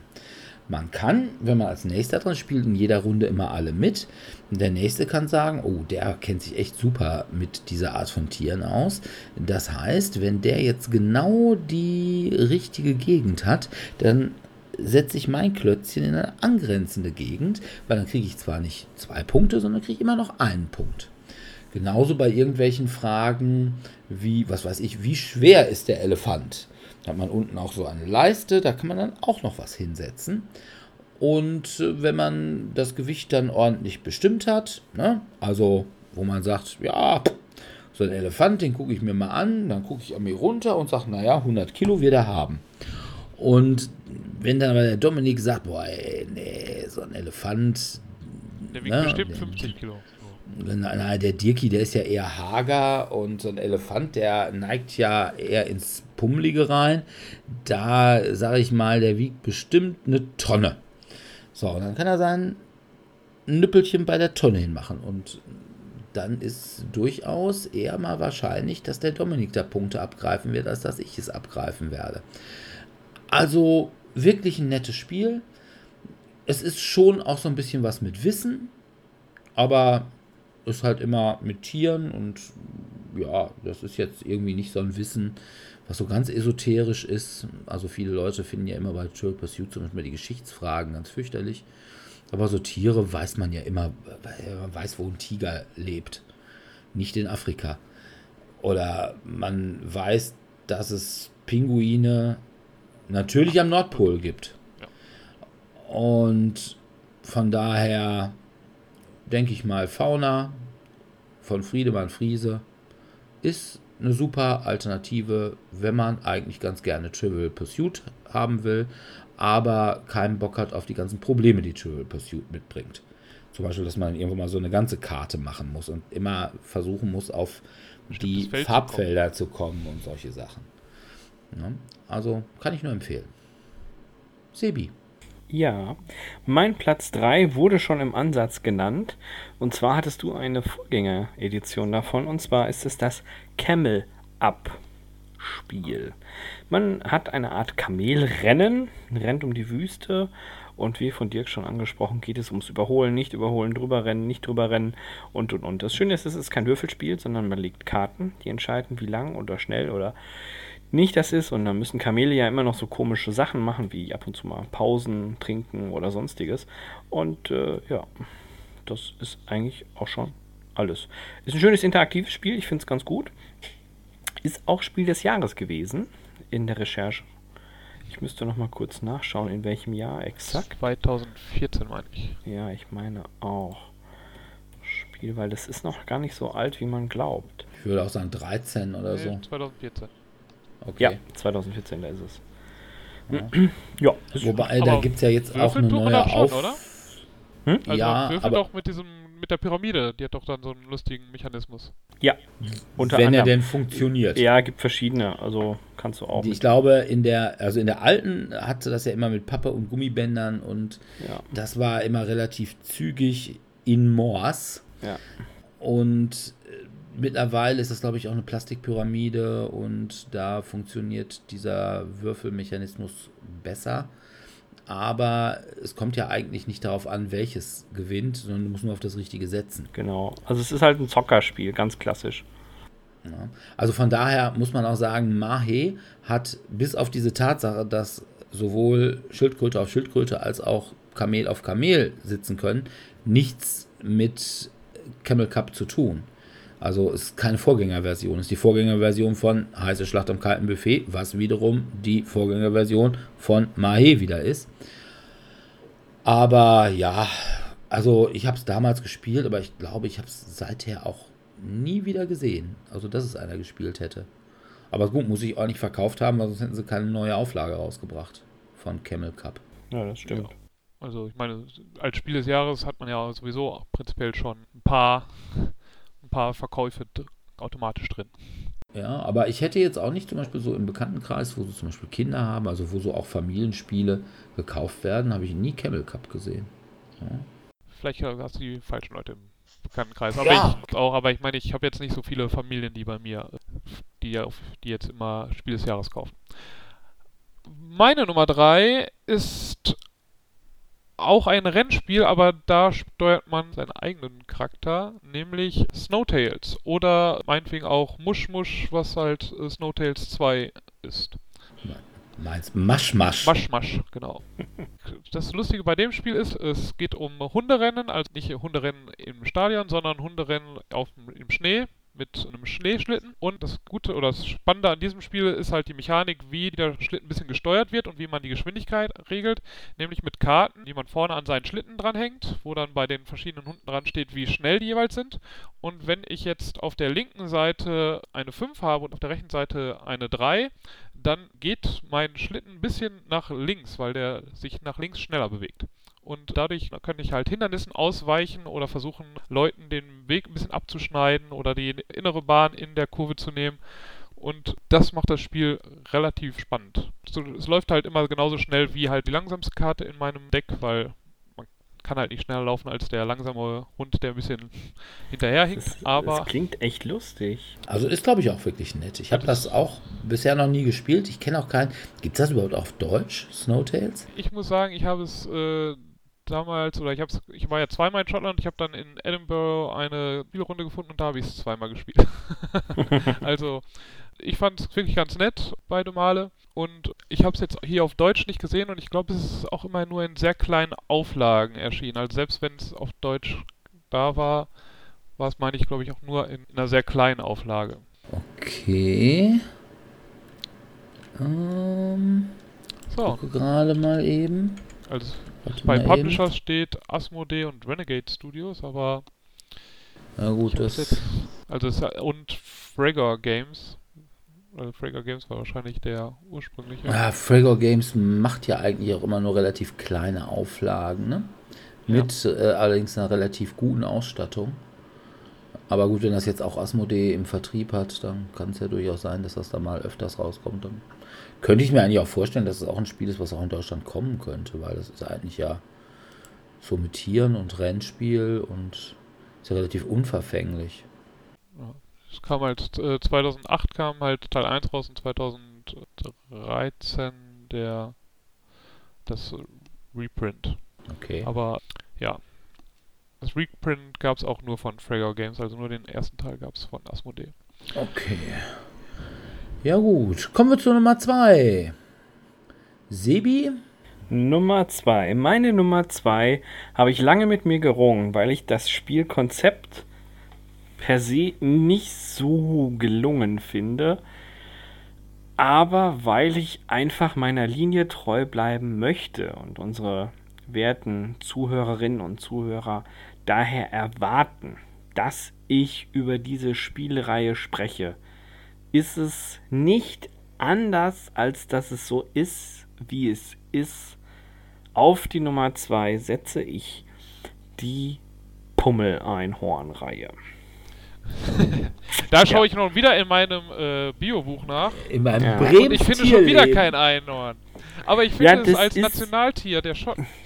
Man kann, wenn man als nächster dran spielt, in jeder Runde immer alle mit. Der nächste kann sagen, oh, der kennt sich echt super mit dieser Art von Tieren aus. Das heißt, wenn der jetzt genau die richtige Gegend hat, dann setze ich mein Klötzchen in eine angrenzende Gegend, weil dann kriege ich zwar nicht zwei Punkte, sondern kriege ich immer noch einen Punkt. Genauso bei irgendwelchen Fragen wie, was weiß ich, wie schwer ist der Elefant? Da hat man unten auch so eine Leiste, da kann man dann auch noch was hinsetzen. Und äh, wenn man das Gewicht dann ordentlich bestimmt hat, ne, also wo man sagt, ja, so ein Elefant, den gucke ich mir mal an, dann gucke ich an mir runter und sage, naja, 100 Kilo wird er haben. Und wenn dann aber der Dominik sagt, boah, ey, nee, so ein Elefant. Der wiegt ne, bestimmt der- 50 Kilo. Nein, der Dirki, der ist ja eher hager und so ein Elefant, der neigt ja eher ins Pummelige rein. Da sage ich mal, der wiegt bestimmt eine Tonne. So, und dann kann er sein Nüppelchen bei der Tonne hinmachen. Und dann ist durchaus eher mal wahrscheinlich, dass der Dominik da Punkte abgreifen wird, als dass ich es abgreifen werde. Also wirklich ein nettes Spiel. Es ist schon auch so ein bisschen was mit Wissen, aber ist halt immer mit Tieren und ja, das ist jetzt irgendwie nicht so ein Wissen, was so ganz esoterisch ist. Also viele Leute finden ja immer bei Trial Pursuit zum Beispiel die Geschichtsfragen ganz fürchterlich. Aber so Tiere weiß man ja immer, man weiß, wo ein Tiger lebt. Nicht in Afrika. Oder man weiß, dass es Pinguine natürlich am Nordpol gibt. Und von daher denke ich mal, Fauna von Friedemann Friese ist eine super Alternative, wenn man eigentlich ganz gerne Trivial Pursuit haben will, aber keinen Bock hat auf die ganzen Probleme, die Trivial Pursuit mitbringt. Zum Beispiel, dass man irgendwo mal so eine ganze Karte machen muss und immer versuchen muss, auf die Feld zu Farbfelder zu kommen und solche Sachen. Ja, also kann ich nur empfehlen. Sebi. Ja, mein Platz 3 wurde schon im Ansatz genannt. Und zwar hattest du eine Vorgängeredition davon. Und zwar ist es das Camel Up Spiel. Man hat eine Art Kamelrennen, rennt um die Wüste. Und wie von Dirk schon angesprochen, geht es ums Überholen, nicht überholen, drüber rennen, nicht drüber rennen und und und. Das Schöne ist, es ist kein Würfelspiel, sondern man legt Karten, die entscheiden, wie lang oder schnell oder nicht das ist. Und dann müssen Kamele ja immer noch so komische Sachen machen, wie ab und zu mal Pausen, trinken oder sonstiges. Und äh, ja, das ist eigentlich auch schon alles. Ist ein schönes interaktives Spiel, ich finde es ganz gut. Ist auch Spiel des Jahres gewesen in der Recherche. Ich müsste noch mal kurz nachschauen, in welchem Jahr exakt. 2014 meine ich. Ja, ich meine auch. Spiel, weil das ist noch gar nicht so alt, wie man glaubt. Ich würde auch sagen 13 oder so. Nee, 2014. Okay. Ja, 2014, da ist es. Ja. Ja, ist Wobei, da gibt es ja jetzt auch eine neue schon, Auf... oder? Hm? Also ja, man würfelt aber doch mit diesem, mit der Pyramide, die hat doch dann so einen lustigen Mechanismus. Ja, unter wenn er anderem. denn funktioniert. Ja, gibt verschiedene. Also kannst du auch. Ich glaube, in der, also in der alten hatte das ja immer mit Pappe und Gummibändern und Ja. das war immer relativ zügig in Morse. Ja. Und äh, mittlerweile ist das, glaube ich, auch eine Plastikpyramide und da funktioniert dieser Würfelmechanismus besser. Aber es kommt ja eigentlich nicht darauf an, welches gewinnt, sondern du musst nur auf das Richtige setzen. Genau. Also es ist halt ein Zockerspiel, ganz klassisch. Ja. Also von daher muss man auch sagen, Mahe hat bis auf diese Tatsache, dass sowohl Schildkröte auf Schildkröte als auch Kamel auf Kamel sitzen können, nichts mit Camel Cup zu tun. Also es ist keine Vorgängerversion, es ist die Vorgängerversion von Heiße Schlacht am kalten Buffet, was wiederum die Vorgängerversion von Mahe wieder ist. Aber ja, also ich habe es damals gespielt, aber ich glaube, ich habe es seither auch nie wieder gesehen. Also, dass es einer gespielt hätte. Aber gut, muss ich auch nicht verkauft haben, weil sonst hätten sie keine neue Auflage rausgebracht von Camel Cup. Ja, das stimmt. Also ich meine, als Spiel des Jahres hat man ja sowieso prinzipiell schon ein paar, paar Verkäufe automatisch drin. Ja, aber ich hätte jetzt auch nicht zum Beispiel so im Bekanntenkreis, wo sie zum Beispiel Kinder haben, also wo so auch Familienspiele gekauft werden, habe ich nie Camel Cup gesehen. Ja. Vielleicht hast du die falschen Leute im Bekanntenkreis. Aber Ja. ich auch, aber ich meine, ich habe jetzt nicht so viele Familien, die bei mir, die, ja auf- die jetzt immer Spiel des Jahres kaufen. Meine Nummer drei ist auch ein Rennspiel, aber da steuert man seinen eigenen Charakter, nämlich Snowtails. Oder meinetwegen auch Mush, was halt äh, Snowtails 2 ist. Meinst Masch Masch. Masch Masch, genau. Das Lustige bei dem Spiel ist, es geht um Hunderennen, also nicht Hunderennen im Stadion, sondern Hunderennen auf, im Schnee. Mit einem Schneeschlitten. Und das Gute oder das Spannende an diesem Spiel ist halt die Mechanik, wie der Schlitten ein bisschen gesteuert wird und wie man die Geschwindigkeit regelt. Nämlich mit Karten, die man vorne an seinen Schlitten dranhängt, wo dann bei den verschiedenen Hunden dran steht, wie schnell die jeweils sind. Und wenn ich jetzt auf der linken Seite eine 5 habe und auf der rechten Seite eine 3, dann geht mein Schlitten ein bisschen nach links, weil der sich nach links schneller bewegt. Und dadurch kann ich halt Hindernissen ausweichen oder versuchen, Leuten den Weg ein bisschen abzuschneiden oder die innere Bahn in der Kurve zu nehmen. Und das macht das Spiel relativ spannend. Es läuft halt immer genauso schnell wie halt die langsamste Karte in meinem Deck, weil kann halt nicht schneller laufen als der langsame Hund, der ein bisschen hinterherhinkt. Das, aber das klingt echt lustig. Also ist, glaube ich, auch wirklich nett. Ich habe das auch bisher noch nie gespielt. Ich kenne auch keinen. Gibt es das überhaupt auf Deutsch, Snowtails? Ich muss sagen, ich habe es äh, damals, oder ich, hab's, ich war ja zweimal in Schottland, ich habe dann in Edinburgh eine Spielrunde gefunden und da habe ich es zweimal gespielt. also ich fand es wirklich ganz nett, beide Male. Und ich habe es jetzt hier auf Deutsch nicht gesehen und ich glaube, es ist auch immer nur in sehr kleinen Auflagen erschienen. Also selbst wenn es auf Deutsch da war, war es, meine ich, glaube ich, auch nur in, in einer sehr kleinen Auflage. Okay. Ähm, so. Gucke gerade mal eben. Also bei Publishers eben. steht Asmodee und Renegade Studios, aber na gut, das jetzt, also es, und Fragor Games also Fragor Games war wahrscheinlich der ursprüngliche. Ja, Fragor Games macht ja eigentlich auch immer nur relativ kleine Auflagen, ne? Mit ja. äh, allerdings einer relativ guten Ausstattung. Aber gut, wenn das jetzt auch Asmodee im Vertrieb hat, dann kann es ja durchaus sein, dass das da mal öfters rauskommt. Dann könnte ich mir eigentlich auch vorstellen, dass es auch ein Spiel ist, was auch in Deutschland kommen könnte, weil das ist eigentlich ja so mit Tieren und Rennspiel und ist ja relativ unverfänglich. Ja. Es kam halt, äh, 2008 kam halt Teil 1 raus und 2013 der, das Reprint. Okay. Aber, ja. Das Reprint gab es auch nur von Fragor Games, also nur den ersten Teil gab es von Asmodee. Okay. Ja gut, kommen wir zu Nummer 2. Sebi? Nummer 2. Meine Nummer 2 habe ich lange mit mir gerungen, weil ich das Spielkonzept per se nicht so gelungen finde, aber weil ich einfach meiner Linie treu bleiben möchte und unsere werten Zuhörerinnen und Zuhörer daher erwarten, dass ich über diese Spielreihe spreche, ist es nicht anders, als dass es so ist, wie es ist. Auf die Nummer 2 setze ich die Pummel-Einhorn-Reihe. da schaue ich noch wieder in meinem äh, Biobuch nach. In meinem ja. Bremen Und ich finde schon wieder kein Einhorn. Aber ich finde ja, es als Nationaltier der Schotten.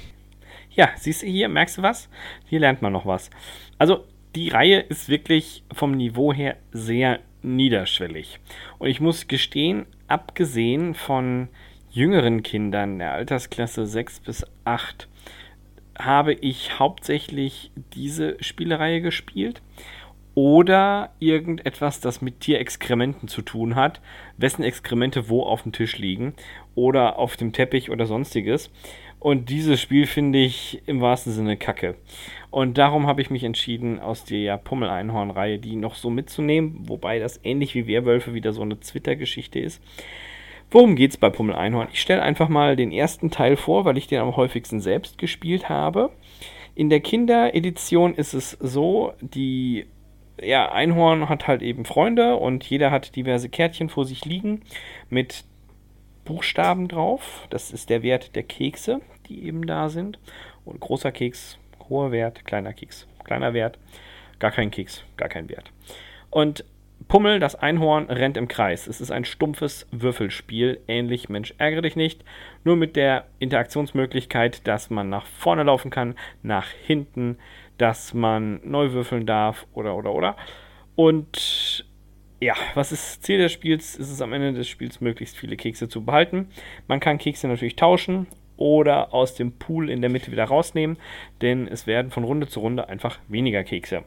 Ja, siehst du hier, merkst du was? Hier lernt man noch was. Also, die Reihe ist wirklich vom Niveau her sehr niederschwellig. Und ich muss gestehen, abgesehen von jüngeren Kindern der Altersklasse 6 bis 8, habe ich hauptsächlich diese Spielereihe gespielt oder irgendetwas, das mit Tierexkrementen zu tun hat, wessen Exkremente wo auf dem Tisch liegen oder auf dem Teppich oder sonstiges. Und dieses Spiel finde ich im wahrsten Sinne kacke. Und darum habe ich mich entschieden, aus der Pummel-Einhorn-Reihe die noch so mitzunehmen, wobei das ähnlich wie Werwölfe wieder so eine Twitter-Geschichte ist. Worum geht es bei Pummel Einhorn? Ich stelle einfach mal den ersten Teil vor, weil ich den am häufigsten selbst gespielt habe. In der Kinderedition ist es so, die ja, Einhorn hat halt eben Freunde und jeder hat diverse Kärtchen vor sich liegen mit Buchstaben drauf. Das ist der Wert der Kekse, die eben da sind. Und großer Keks, hoher Wert, kleiner Keks, kleiner Wert, gar kein Keks, gar kein Wert. Und Pummel, das Einhorn, rennt im Kreis. Es ist ein stumpfes Würfelspiel, ähnlich Mensch ärgere dich nicht, nur mit der Interaktionsmöglichkeit, dass man nach vorne laufen kann, nach hinten, dass man neu würfeln darf oder oder oder. Und ja, was ist Ziel des Spiels? Ist es am Ende des Spiels möglichst viele Kekse zu behalten. Man kann Kekse natürlich tauschen oder aus dem Pool in der Mitte wieder rausnehmen, denn es werden von Runde zu Runde einfach weniger Kekse.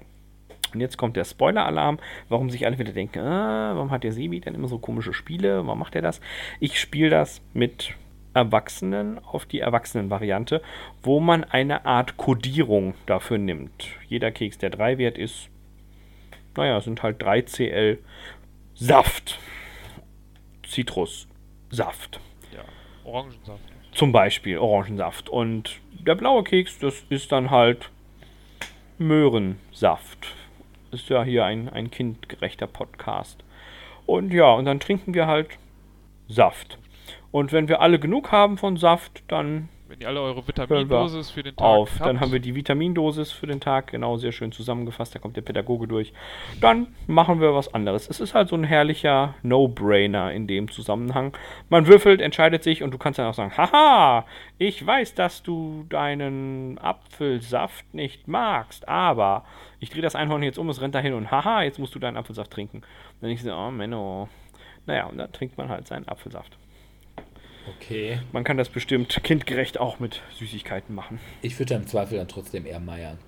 Und jetzt kommt der Spoiler-Alarm, warum sich alle wieder denken, ah, warum hat der Sebi denn immer so komische Spiele? Warum macht er das? Ich spiele das mit Erwachsenen auf die Erwachsenen-Variante, wo man eine Art Codierung dafür nimmt. Jeder Keks, der 3 wert ist, naja, es sind halt 3cl Saft. Zitrussaft. Ja, Orangensaft. Zum Beispiel Orangensaft. Und der blaue Keks, das ist dann halt Möhrensaft. Ist ja hier ein, ein kindgerechter Podcast. Und ja, und dann trinken wir halt Saft. Und wenn wir alle genug haben von Saft, dann Wenn ihr alle eure Vitamindosis für den Tag auf. habt, Dann haben wir die Vitamindosis für den Tag, genau, sehr schön zusammengefasst, da kommt der Pädagoge durch. Dann machen wir was anderes. Es ist halt so ein herrlicher No-Brainer in dem Zusammenhang. Man würfelt, entscheidet sich und du kannst dann auch sagen, haha, ich weiß, dass du deinen Apfelsaft nicht magst, aber ich drehe das Einhorn jetzt um, es rennt dahin und haha, jetzt musst du deinen Apfelsaft trinken. Und dann ich so, oh Menno. Naja, und dann trinkt man halt seinen Apfelsaft. Okay. Man kann das bestimmt kindgerecht auch mit Süßigkeiten machen. Ich würde im Zweifel dann trotzdem eher meiern.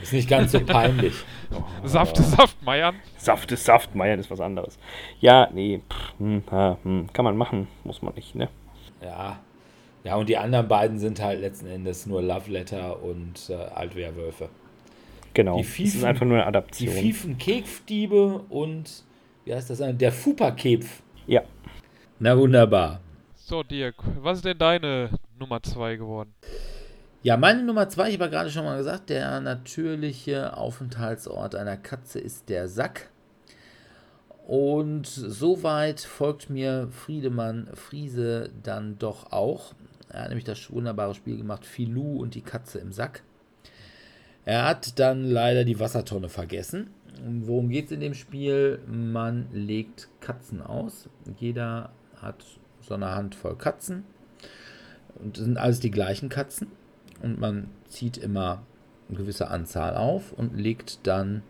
Ist nicht ganz so peinlich. Saft ist Saft, Meiern. Saft ist Saft, Meiern ist was anderes. Ja, nee, pff, hm, ha, hm, kann man machen, muss man nicht, ne? Ja. Ja, und die anderen beiden sind halt letzten Endes nur Love Letter und äh, Altwehrwölfe. Genau. Die das ist Fiefen- einfach nur eine Die Adaption. fiefen Kekfdiebe und, wie heißt das, der Fupa-Kepf. ja. Na wunderbar. So, Dirk, was ist denn deine Nummer 2 geworden? Ja, meine Nummer zwei, ich habe ja gerade schon mal gesagt, der natürliche Aufenthaltsort einer Katze ist der Sack. Und soweit folgt mir Friedemann Friese dann doch auch. Er hat nämlich das wunderbare Spiel gemacht, Filou und die Katze im Sack. Er hat dann leider die Wassertonne vergessen. Worum geht es in dem Spiel? Man legt Katzen aus. Jeder hat so eine Handvoll Katzen. Und das sind alles die gleichen Katzen. Und man zieht immer eine gewisse Anzahl auf und legt dann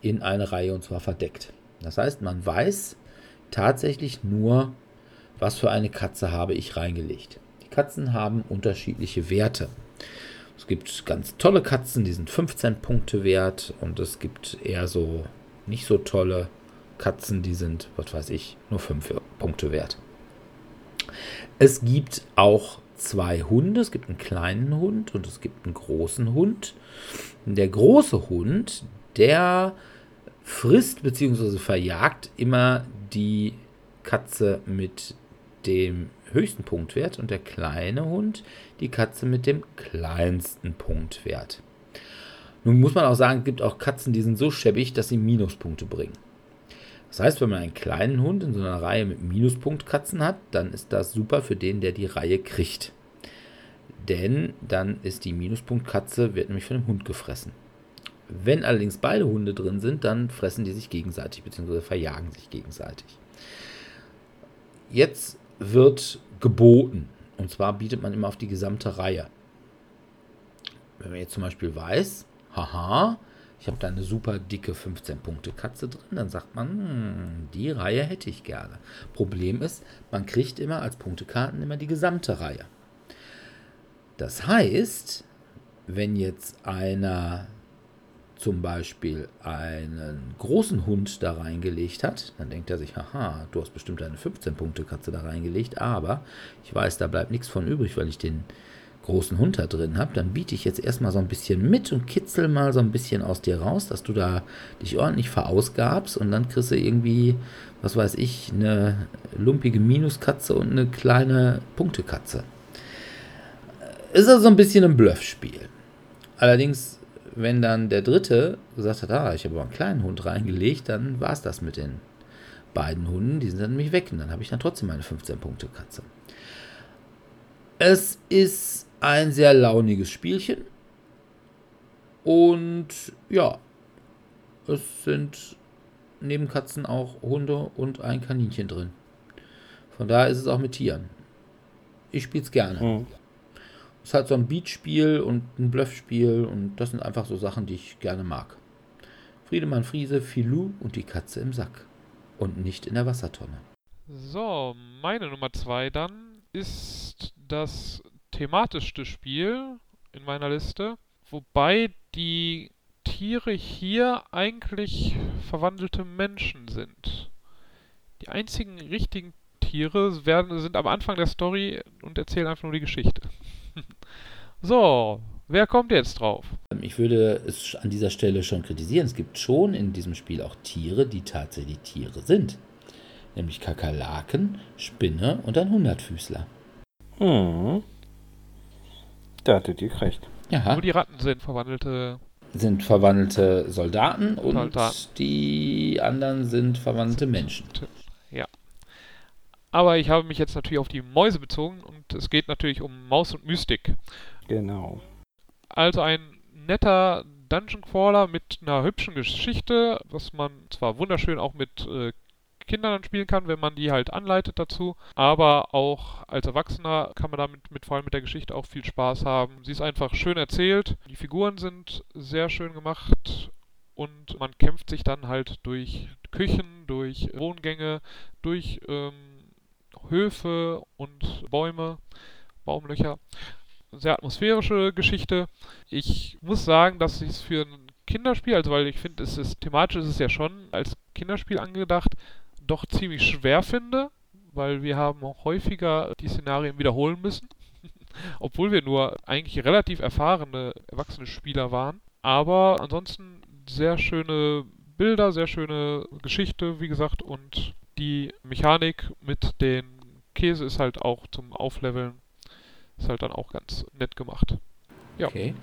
in eine Reihe und zwar verdeckt. Das heißt, man weiß tatsächlich nur, was für eine Katze habe ich reingelegt. Die Katzen haben unterschiedliche Werte. Es gibt ganz tolle Katzen, die sind 15 Punkte wert und es gibt eher so nicht so tolle Katzen, die sind, was weiß ich, nur 5 Punkte wert. Es gibt auch zwei Hunde. Es gibt einen kleinen Hund und es gibt einen großen Hund. Der große Hund, der frisst bzw. verjagt immer die Katze mit dem höchsten Punktwert und der kleine Hund die Katze mit dem kleinsten Punktwert. Nun muss man auch sagen, es gibt auch Katzen, die sind so schäbig, dass sie Minuspunkte bringen. Das heißt, wenn man einen kleinen Hund in so einer Reihe mit Minuspunktkatzen hat, dann ist das super für den, der die Reihe kriegt. Denn dann ist die Minuspunktkatze, wird nämlich von dem Hund gefressen. Wenn allerdings beide Hunde drin sind, dann fressen die sich gegenseitig bzw. verjagen sich gegenseitig. Jetzt wird geboten. Und zwar bietet man immer auf die gesamte Reihe. Wenn man jetzt zum Beispiel weiß, haha, ich habe da eine super dicke 15-Punkte-Katze drin, dann sagt man, hm, die Reihe hätte ich gerne. Problem ist, man kriegt immer als Punktekarten immer die gesamte Reihe. Das heißt, wenn jetzt einer zum Beispiel einen großen Hund da reingelegt hat, dann denkt er sich, haha, du hast bestimmt eine 15-Punkte-Katze da reingelegt, aber ich weiß, da bleibt nichts von übrig, weil ich den großen Hund da drin habe, dann biete ich jetzt erstmal so ein bisschen mit und kitzel mal so ein bisschen aus dir raus, dass du da dich ordentlich verausgabst und dann kriegst du irgendwie, was weiß ich, eine lumpige Minuskatze und eine kleine Punktekatze. Ist also so ein bisschen ein Bluffspiel. Allerdings, wenn dann der Dritte gesagt hat, ah, ich habe aber einen kleinen Hund reingelegt, dann war es das mit den beiden Hunden, die sind dann nämlich weg und dann habe ich dann trotzdem meine 15-Punkte-Katze. Es ist ein sehr launiges Spielchen. Und ja, es sind neben Katzen auch Hunde und ein Kaninchen drin. Von daher ist es auch mit Tieren. Ich spiele es gerne. Hm. Es ist halt so ein Beatspiel und ein Bluffspiel und das sind einfach so Sachen, die ich gerne mag. Friedemann Friese, Filou und die Katze im Sack. Und nicht in der Wassertonne. So, meine Nummer 2 dann ist das thematischste Spiel in meiner Liste, wobei die Tiere hier eigentlich verwandelte Menschen sind. Die einzigen richtigen Tiere werden, sind am Anfang der Story und erzählen einfach nur die Geschichte. so, Wer kommt jetzt drauf? Ich würde es an dieser Stelle schon kritisieren. Es gibt schon in diesem Spiel auch Tiere, die tatsächlich Tiere sind. Nämlich Kakerlaken, Spinne und ein Hundertfüßler. Hm. Da hattet ihr recht. Ja, Nur die Ratten sind verwandelte. sind verwandelte Soldaten und Soldaten. die anderen sind verwandelte Menschen. Ja. Aber ich habe mich jetzt natürlich auf die Mäuse bezogen und es geht natürlich um Maus und Mystik. Genau. Also ein netter Dungeon Crawler mit einer hübschen Geschichte, was man zwar wunderschön auch mit äh, Kindern dann spielen kann, wenn man die halt anleitet dazu, aber auch als Erwachsener kann man damit mit, vor allem mit der Geschichte auch viel Spaß haben. Sie ist einfach schön erzählt, die Figuren sind sehr schön gemacht und man kämpft sich dann halt durch Küchen, durch Wohngänge, durch ähm, Höfe und Bäume, Baumlöcher. Sehr atmosphärische Geschichte. Ich muss sagen, dass ich es für ein Kinderspiel, also weil ich finde, es ist thematisch ist es ja schon als Kinderspiel angedacht, doch ziemlich schwer finde, weil wir haben auch häufiger die Szenarien wiederholen müssen, obwohl wir nur eigentlich relativ erfahrene erwachsene Spieler waren. Aber ansonsten sehr schöne Bilder, sehr schöne Geschichte, wie gesagt, und die Mechanik mit den Käse ist halt auch zum Aufleveln, ist halt dann auch ganz nett gemacht. Ja. Okay.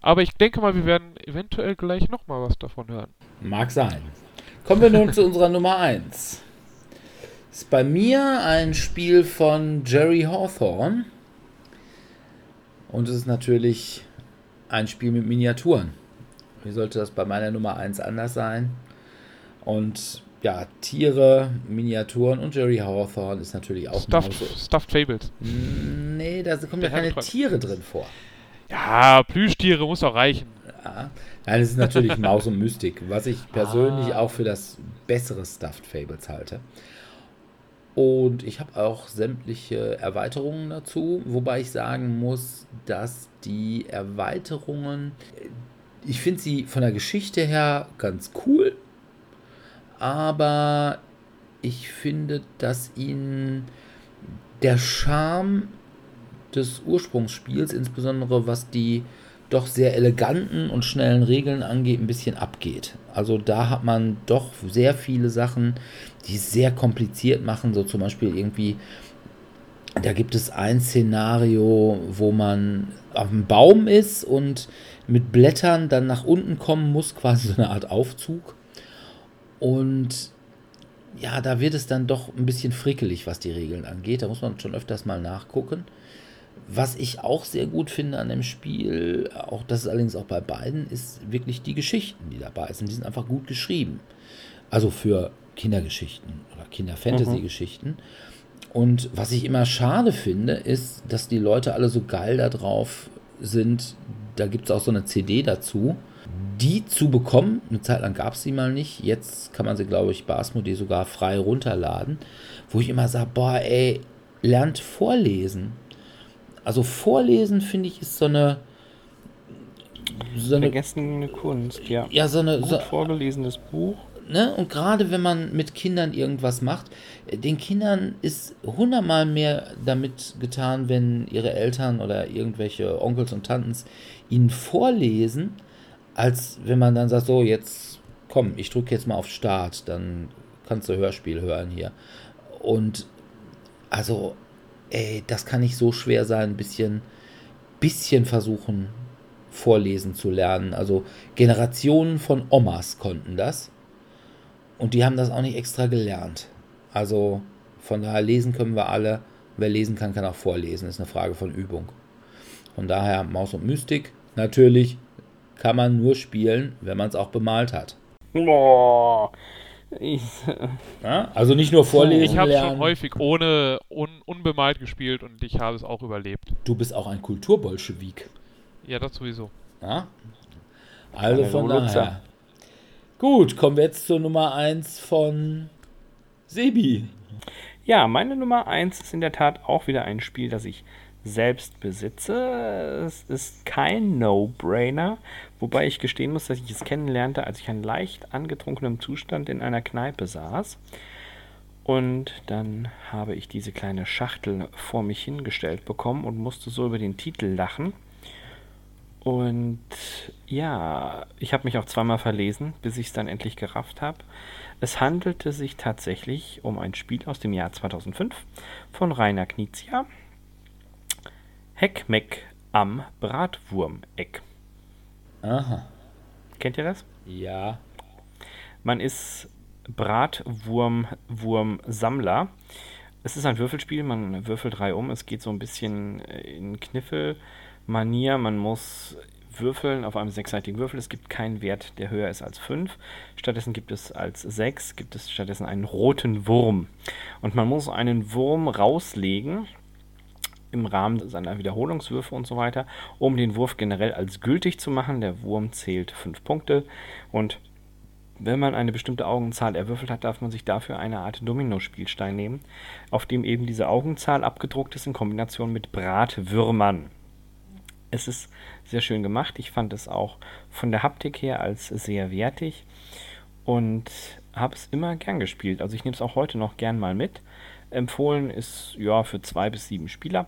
Aber ich denke mal, wir werden eventuell gleich nochmal was davon hören. Mag sein. Kommen wir nun zu unserer Nummer 1. Ist bei mir ein Spiel von Jerry Hawthorne. Und es ist natürlich ein Spiel mit Miniaturen. Wie sollte das bei meiner Nummer 1 anders sein? Und ja, Tiere, Miniaturen und Jerry Hawthorne ist natürlich auch Stuffed. Stuffed Fables. Nee, da kommen ja Der keine Herr Tiere drin vor. Ja, Plüschtiere muss auch reichen. Ja. Nein, es ist natürlich Maus und Mystik, was ich persönlich Ah. auch für das bessere Stuffed Fables halte. Und ich habe auch sämtliche Erweiterungen dazu, wobei ich sagen muss, dass die Erweiterungen, ich finde sie von der Geschichte her ganz cool, aber ich finde, dass ihnen der Charme des Ursprungsspiels, insbesondere was die doch sehr eleganten und schnellen Regeln angeht, ein bisschen abgeht. Also da hat man doch sehr viele Sachen, die es sehr kompliziert machen. So zum Beispiel irgendwie, da gibt es ein Szenario, wo man auf einem Baum ist und mit Blättern dann nach unten kommen muss, quasi so eine Art Aufzug. Und ja, da wird es dann doch ein bisschen frickelig, was die Regeln angeht. Da muss man schon öfters mal nachgucken. Was ich auch sehr gut finde an dem Spiel, auch das ist allerdings auch bei beiden, ist wirklich die Geschichten, die dabei sind. Die sind einfach gut geschrieben. Also für Kindergeschichten oder Kinder-Fantasy-Geschichten. Und was ich immer schade finde, ist, dass die Leute alle so geil da drauf sind. Da gibt es auch so eine CD dazu. Die zu bekommen, eine Zeit lang gab es sie mal nicht. Jetzt kann man sie, glaube ich, bei Asmodee sogar frei runterladen. Wo ich immer sage, boah, ey, lernt vorlesen. Also vorlesen, finde ich, ist so eine. So eine Vergessene Kunst, ja. ja, so eine. Gut So, vorgelesenes Buch. ne? Und gerade wenn man mit Kindern irgendwas macht, äh, den Kindern ist hundertmal mehr damit getan, wenn ihre Eltern oder irgendwelche Onkels und Tantens ihnen vorlesen, als wenn man dann sagt, so, jetzt komm, ich drücke jetzt mal auf Start, dann kannst du Hörspiel hören hier. Und also, ey, das kann nicht so schwer sein, ein bisschen, bisschen versuchen, vorlesen zu lernen. Also Generationen von Omas konnten das. Und die haben das auch nicht extra gelernt. Also von daher lesen können wir alle. Wer lesen kann, kann auch vorlesen. Ist eine Frage von Übung. Von daher Maus und Mystik. Natürlich kann man nur spielen, wenn man es auch bemalt hat. Boah. Ich, Ja? Also nicht nur vorlesen Ich habe schon häufig ohne un, unbemalt gespielt und ich habe es auch überlebt. Du bist auch ein Kulturbolschewik. Ja, das sowieso. Ja? Also Eine von Lolutzer. daher. Gut, kommen wir jetzt zur Nummer 1 von Sebi. ja, meine Nummer 1 ist in der Tat auch wieder ein Spiel, das ich selbst besitze. Es ist kein No-Brainer, wobei ich gestehen muss, dass ich es kennenlernte, als ich in leicht angetrunkenem Zustand in einer Kneipe saß. Und dann habe ich diese kleine Schachtel vor mich hingestellt bekommen und musste so über den Titel lachen. Und ja, ich habe mich auch zweimal verlesen, bis ich es dann endlich gerafft habe. Es handelte sich tatsächlich um ein Spiel aus dem Jahr 2005 von Rainer Knizia. Heckmeck am Bratwurmeck. Aha. Kennt ihr das? Ja. Man ist Bratwurm-Wurm-Sammler. Es ist ein Würfelspiel, man würfelt drei um. Es geht so ein bisschen in Kniffel-Manier. Man muss würfeln auf einem sechsseitigen Würfel. Es gibt keinen Wert, der höher ist als 5. Stattdessen gibt es als 6, gibt es stattdessen einen roten Wurm. Und man muss einen Wurm rauslegen im Rahmen seiner Wiederholungswürfe und so weiter, um den Wurf generell als gültig zu machen. Der Wurm zählt 5 Punkte und wenn man eine bestimmte Augenzahl erwürfelt hat, darf man sich dafür eine Art Domino-Spielstein nehmen, auf dem eben diese Augenzahl abgedruckt ist in Kombination mit Bratwürmern. Es ist sehr schön gemacht. Ich fand es auch von der Haptik her als sehr wertig und habe es immer gern gespielt. Also ich nehme es auch heute noch gern mal mit. Empfohlen ist ja für zwei bis sieben Spieler.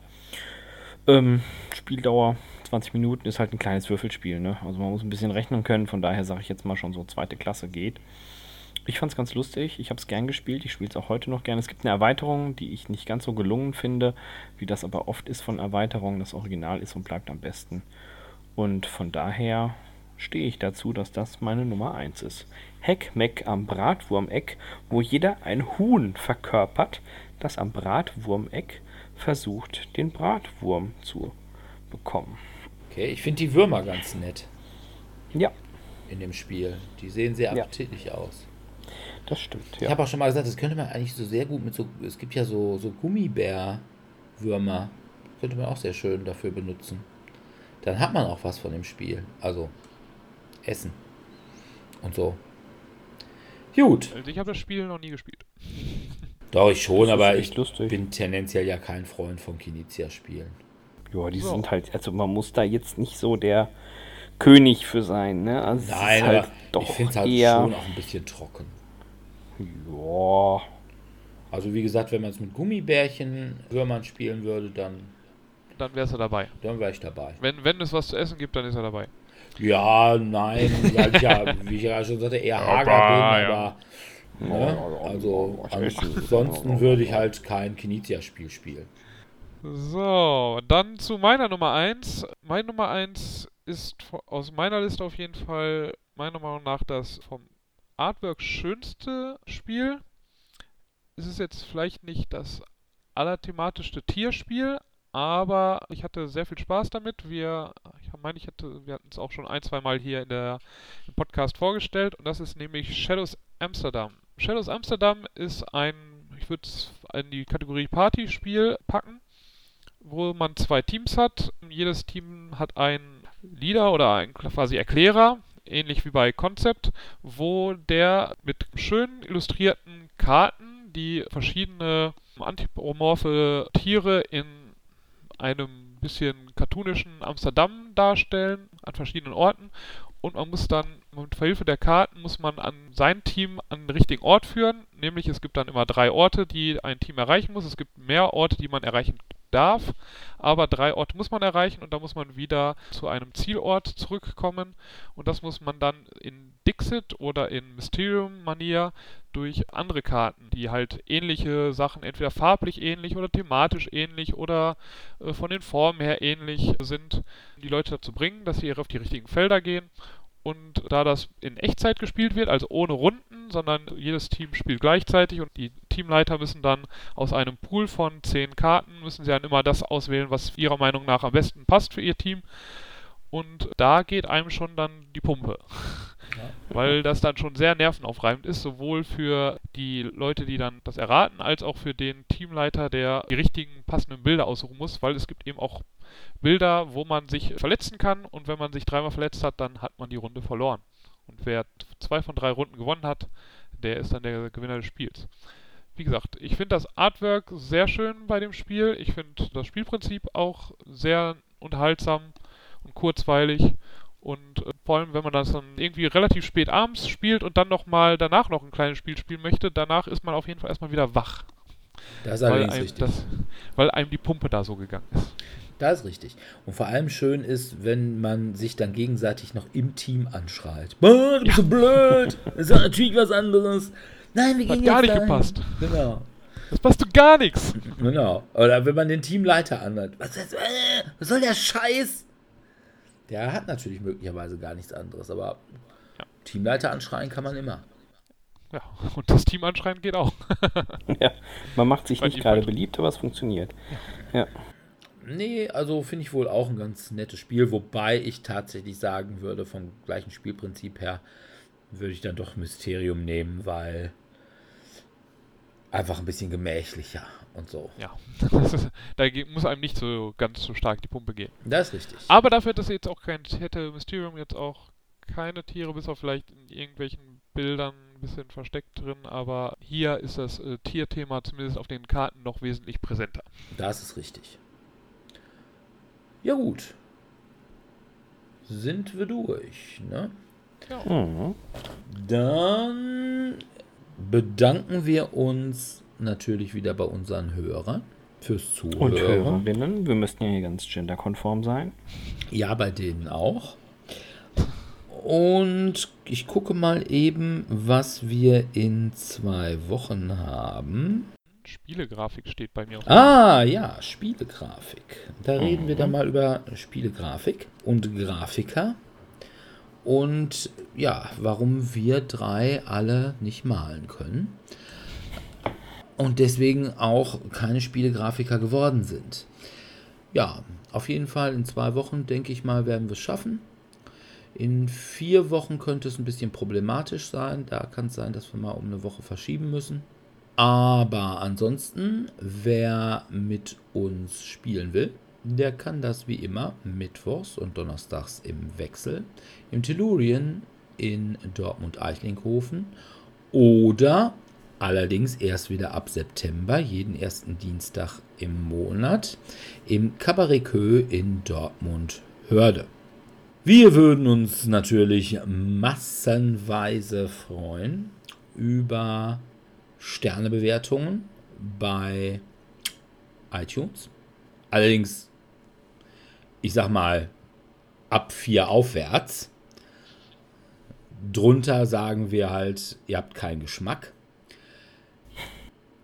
Ähm, Spieldauer 20 Minuten ist halt ein kleines Würfelspiel. Ne? Also man muss ein bisschen rechnen können. Von daher sage ich jetzt mal schon so zweite Klasse geht. Ich fand es ganz lustig. Ich habe es gern gespielt. Ich spiele es auch heute noch gern. Es gibt eine Erweiterung, die ich nicht ganz so gelungen finde, wie das aber oft ist von Erweiterungen. Das Original ist und bleibt am besten. Und von daher stehe ich dazu, dass das meine Nummer 1 ist. Heckmeck am Bratwurmeck, wo jeder ein Huhn verkörpert, das am Bratwurmeck versucht, den Bratwurm zu bekommen. Okay, ich finde die Würmer ganz nett Ja, in dem Spiel. Die sehen sehr Ja. appetitlich aus. das stimmt. Ich Ja. habe auch schon mal gesagt, das könnte man eigentlich so sehr gut mit so. Es gibt ja so, so Gummibärwürmer. Könnte man auch sehr schön dafür benutzen. Dann hat man auch was von dem Spiel. Also Essen. Und so. Gut. Also ich habe das Spiel noch nie gespielt. Doch, ich schon, aber ich lustig. bin tendenziell ja kein Freund von Kinizia-Spielen. Ja, die So. sind halt, also man muss da jetzt nicht so der König für sein, ne? Also Nein, halt aber doch ich finde es halt eher. schon auch ein bisschen trocken. Ja, Also wie gesagt, wenn man es mit Gummibärchen-Würmern spielen würde, dann, Dann wärst du dabei. dann wäre ich dabei. Wenn, wenn es was zu essen gibt, dann ist er dabei. Ja, nein, weil ich ja, wie ich ja schon sagte, eher hager Aber, bin, ja. Ne, also essen. ansonsten würde ich halt kein Kinizia-Spiel spielen. So, dann zu meiner Nummer 1. Meine Nummer 1 ist aus meiner Liste auf jeden Fall meiner Meinung nach das vom Artwork schönste Spiel. Es ist jetzt vielleicht nicht das allerthematischste Tierspiel, aber ich hatte sehr viel Spaß damit. Wir, ich meine, ich hatte, wir hatten es auch schon ein, zwei Mal hier in der, im Podcast vorgestellt und das ist nämlich Shadows Amsterdam. Shadows Amsterdam ist ein, ich würde es in die Kategorie Partyspiel packen wo man zwei Teams hat. Jedes Team hat einen Leader oder einen quasi Erklärer, ähnlich wie bei Concept, wo der mit schön illustrierten Karten, die verschiedene anthropomorphe Tiere in einem bisschen cartoonischen Amsterdam darstellen, an verschiedenen Orten. Und man muss dann mit Hilfe der Karten muss man an sein Team an den richtigen Ort führen. Nämlich es gibt dann immer drei Orte, die ein Team erreichen muss. Es gibt mehr Orte, die man erreichen darf, aber drei Orte muss man erreichen und da muss man wieder zu einem Zielort zurückkommen und das muss man dann in Dixit oder in Mysterium-Manier durch andere Karten, die halt ähnliche Sachen, entweder farblich ähnlich oder thematisch ähnlich oder äh, von den Formen her ähnlich sind, die Leute dazu bringen, dass sie auf die richtigen Felder gehen. Und da das in Echtzeit gespielt wird, also ohne Runden, sondern jedes Team spielt gleichzeitig und die Teamleiter müssen dann aus einem Pool von zehn Karten, müssen sie dann immer das auswählen, was ihrer Meinung nach am besten passt für ihr Team. Und da geht einem schon dann die Pumpe. Weil das dann schon sehr nervenaufreibend ist, sowohl für die Leute, die dann das erraten, als auch für den Teamleiter, der die richtigen passenden Bilder aussuchen muss, weil es gibt eben auch Bilder, wo man sich verletzen kann und wenn man sich dreimal verletzt hat, dann hat man die Runde verloren. Und wer zwei von drei Runden gewonnen hat, der ist dann der Gewinner des Spiels. Wie gesagt, ich finde das Artwork sehr schön bei dem Spiel. Ich finde das Spielprinzip auch sehr unterhaltsam und kurzweilig. Und äh, vor allem, wenn man das dann irgendwie relativ spät abends spielt und dann nochmal danach noch ein kleines Spiel spielen möchte, danach ist man auf jeden Fall erstmal wieder wach. Das ist Weil einem, richtig. das, weil einem die Pumpe da so gegangen ist. Das ist richtig. Und vor allem schön ist, wenn man sich dann gegenseitig noch im Team anschreit. Du bist so blöd. Das ist natürlich was anderes. Nein, wir gehen Hat gar nicht dahin. gepasst. Genau. Das passt du gar nichts. Genau. Oder wenn man den Teamleiter anhört. Was, ist, äh, was soll der Scheiß? Der hat natürlich möglicherweise gar nichts anderes, aber Ja. Teamleiter anschreien kann man immer. Ja, und das Team anschreien geht auch. Ja, man macht sich Weil nicht gerade beliebt, aber es funktioniert. Ja. Nee, also finde ich wohl auch ein ganz nettes Spiel, wobei ich tatsächlich sagen würde, vom gleichen Spielprinzip her, würde ich dann doch Mysterium nehmen, weil einfach ein bisschen gemächlicher und so. Ja, da muss einem nicht so ganz so stark die Pumpe gehen. Das ist richtig. Aber dafür hätte jetzt auch kein, hätte Mysterium jetzt auch keine Tiere, bis auf vielleicht in irgendwelchen Bildern ein bisschen versteckt drin, aber hier ist das äh, Tierthema zumindest auf den Karten noch wesentlich präsenter. Das ist richtig. Ja gut. Sind wir durch, ne? Mhm. Dann bedanken wir uns natürlich wieder bei unseren Hörern fürs Zuhören. Und Hörerinnen, wir müssten ja hier ganz genderkonform sein. Ja, bei denen auch. Und ich gucke mal eben, was wir in zwei Wochen haben. Spielegrafik steht bei mir auf. Ah, ja, Spielegrafik. Da reden wir dann mal über Spielegrafik und Grafiker. Und ja, warum wir drei alle nicht malen können. Und deswegen auch keine Spielegrafiker geworden sind. Ja, auf jeden Fall in zwei Wochen, denke ich mal, werden wir es schaffen. In vier Wochen könnte es ein bisschen problematisch sein. Da kann es sein, dass wir mal um eine Woche verschieben müssen. Aber ansonsten, wer mit uns spielen will, der kann das wie immer mittwochs und donnerstags im Wechsel im Tellurien in Dortmund-Eichlinghofen oder allerdings erst wieder ab September, jeden ersten Dienstag im Monat, im Cabaret Queue in Dortmund-Hörde. Wir würden uns natürlich massenweise freuen über Sternebewertungen bei iTunes. Allerdings, ich sag mal, ab 4 aufwärts. Drunter sagen wir halt, ihr habt keinen Geschmack.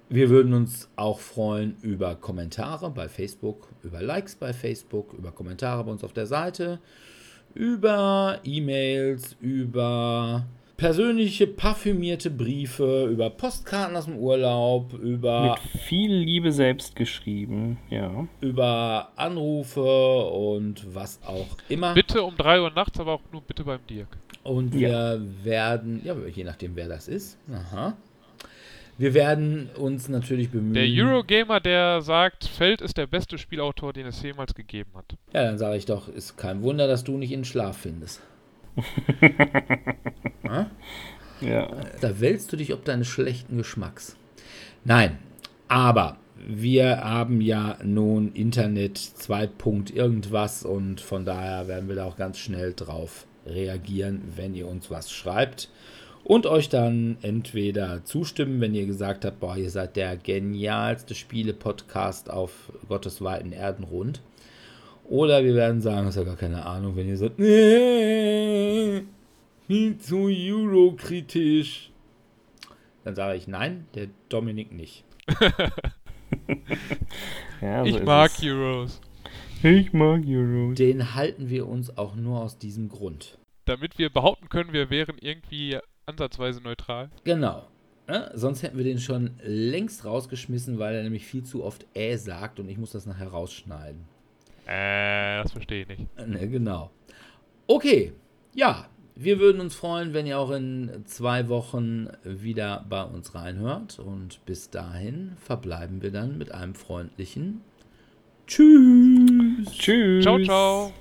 Wir würden uns auch freuen über Kommentare bei Facebook, über Likes bei Facebook, über Kommentare bei uns auf der Seite, über E-Mails, über persönliche parfümierte Briefe, über Postkarten aus dem Urlaub, über, Mit viel Liebe selbst geschrieben, ja. über Anrufe und was auch immer. Bitte um 3 Uhr nachts, aber auch nur bitte beim Dirk. Und Ja. wir werden, ja, je nachdem, wer das ist. Aha. Wir werden uns natürlich bemühen. Der Eurogamer, der sagt, Feld ist der beste Spielautor, den es jemals gegeben hat. Ja, dann sage ich doch, ist kein Wunder, dass du nicht in Schlaf findest. Ha? Ja. Da wälzt du dich ob deines schlechten Geschmacks. Nein, aber wir haben ja nun Internet 2. Punkt irgendwas und von daher werden wir da auch ganz schnell drauf reagieren, wenn ihr uns was schreibt und euch dann entweder zustimmen, wenn ihr gesagt habt, boah, ihr seid der genialste Spiele-Podcast auf Gottes weiten Erdenrund. Oder wir werden sagen, das ist ja gar keine Ahnung, wenn ihr sagt, nee, viel zu eurokritisch. Dann sage ich nein, der Dominik nicht. ja so ich mag es. Heroes. Ich mag Euros. Den halten wir uns auch nur aus diesem Grund. Damit wir behaupten können, wir wären irgendwie ansatzweise neutral. Genau. Ja, sonst hätten wir den schon längst rausgeschmissen, weil er nämlich viel zu oft äh sagt und ich muss das nachher rausschneiden. Äh, das verstehe ich nicht. Ne, genau. Okay, ja, wir würden uns freuen, wenn ihr auch in zwei Wochen wieder bei uns reinhört. Und bis dahin verbleiben wir dann mit einem freundlichen Tschüss. Tschüss. Ciao, ciao.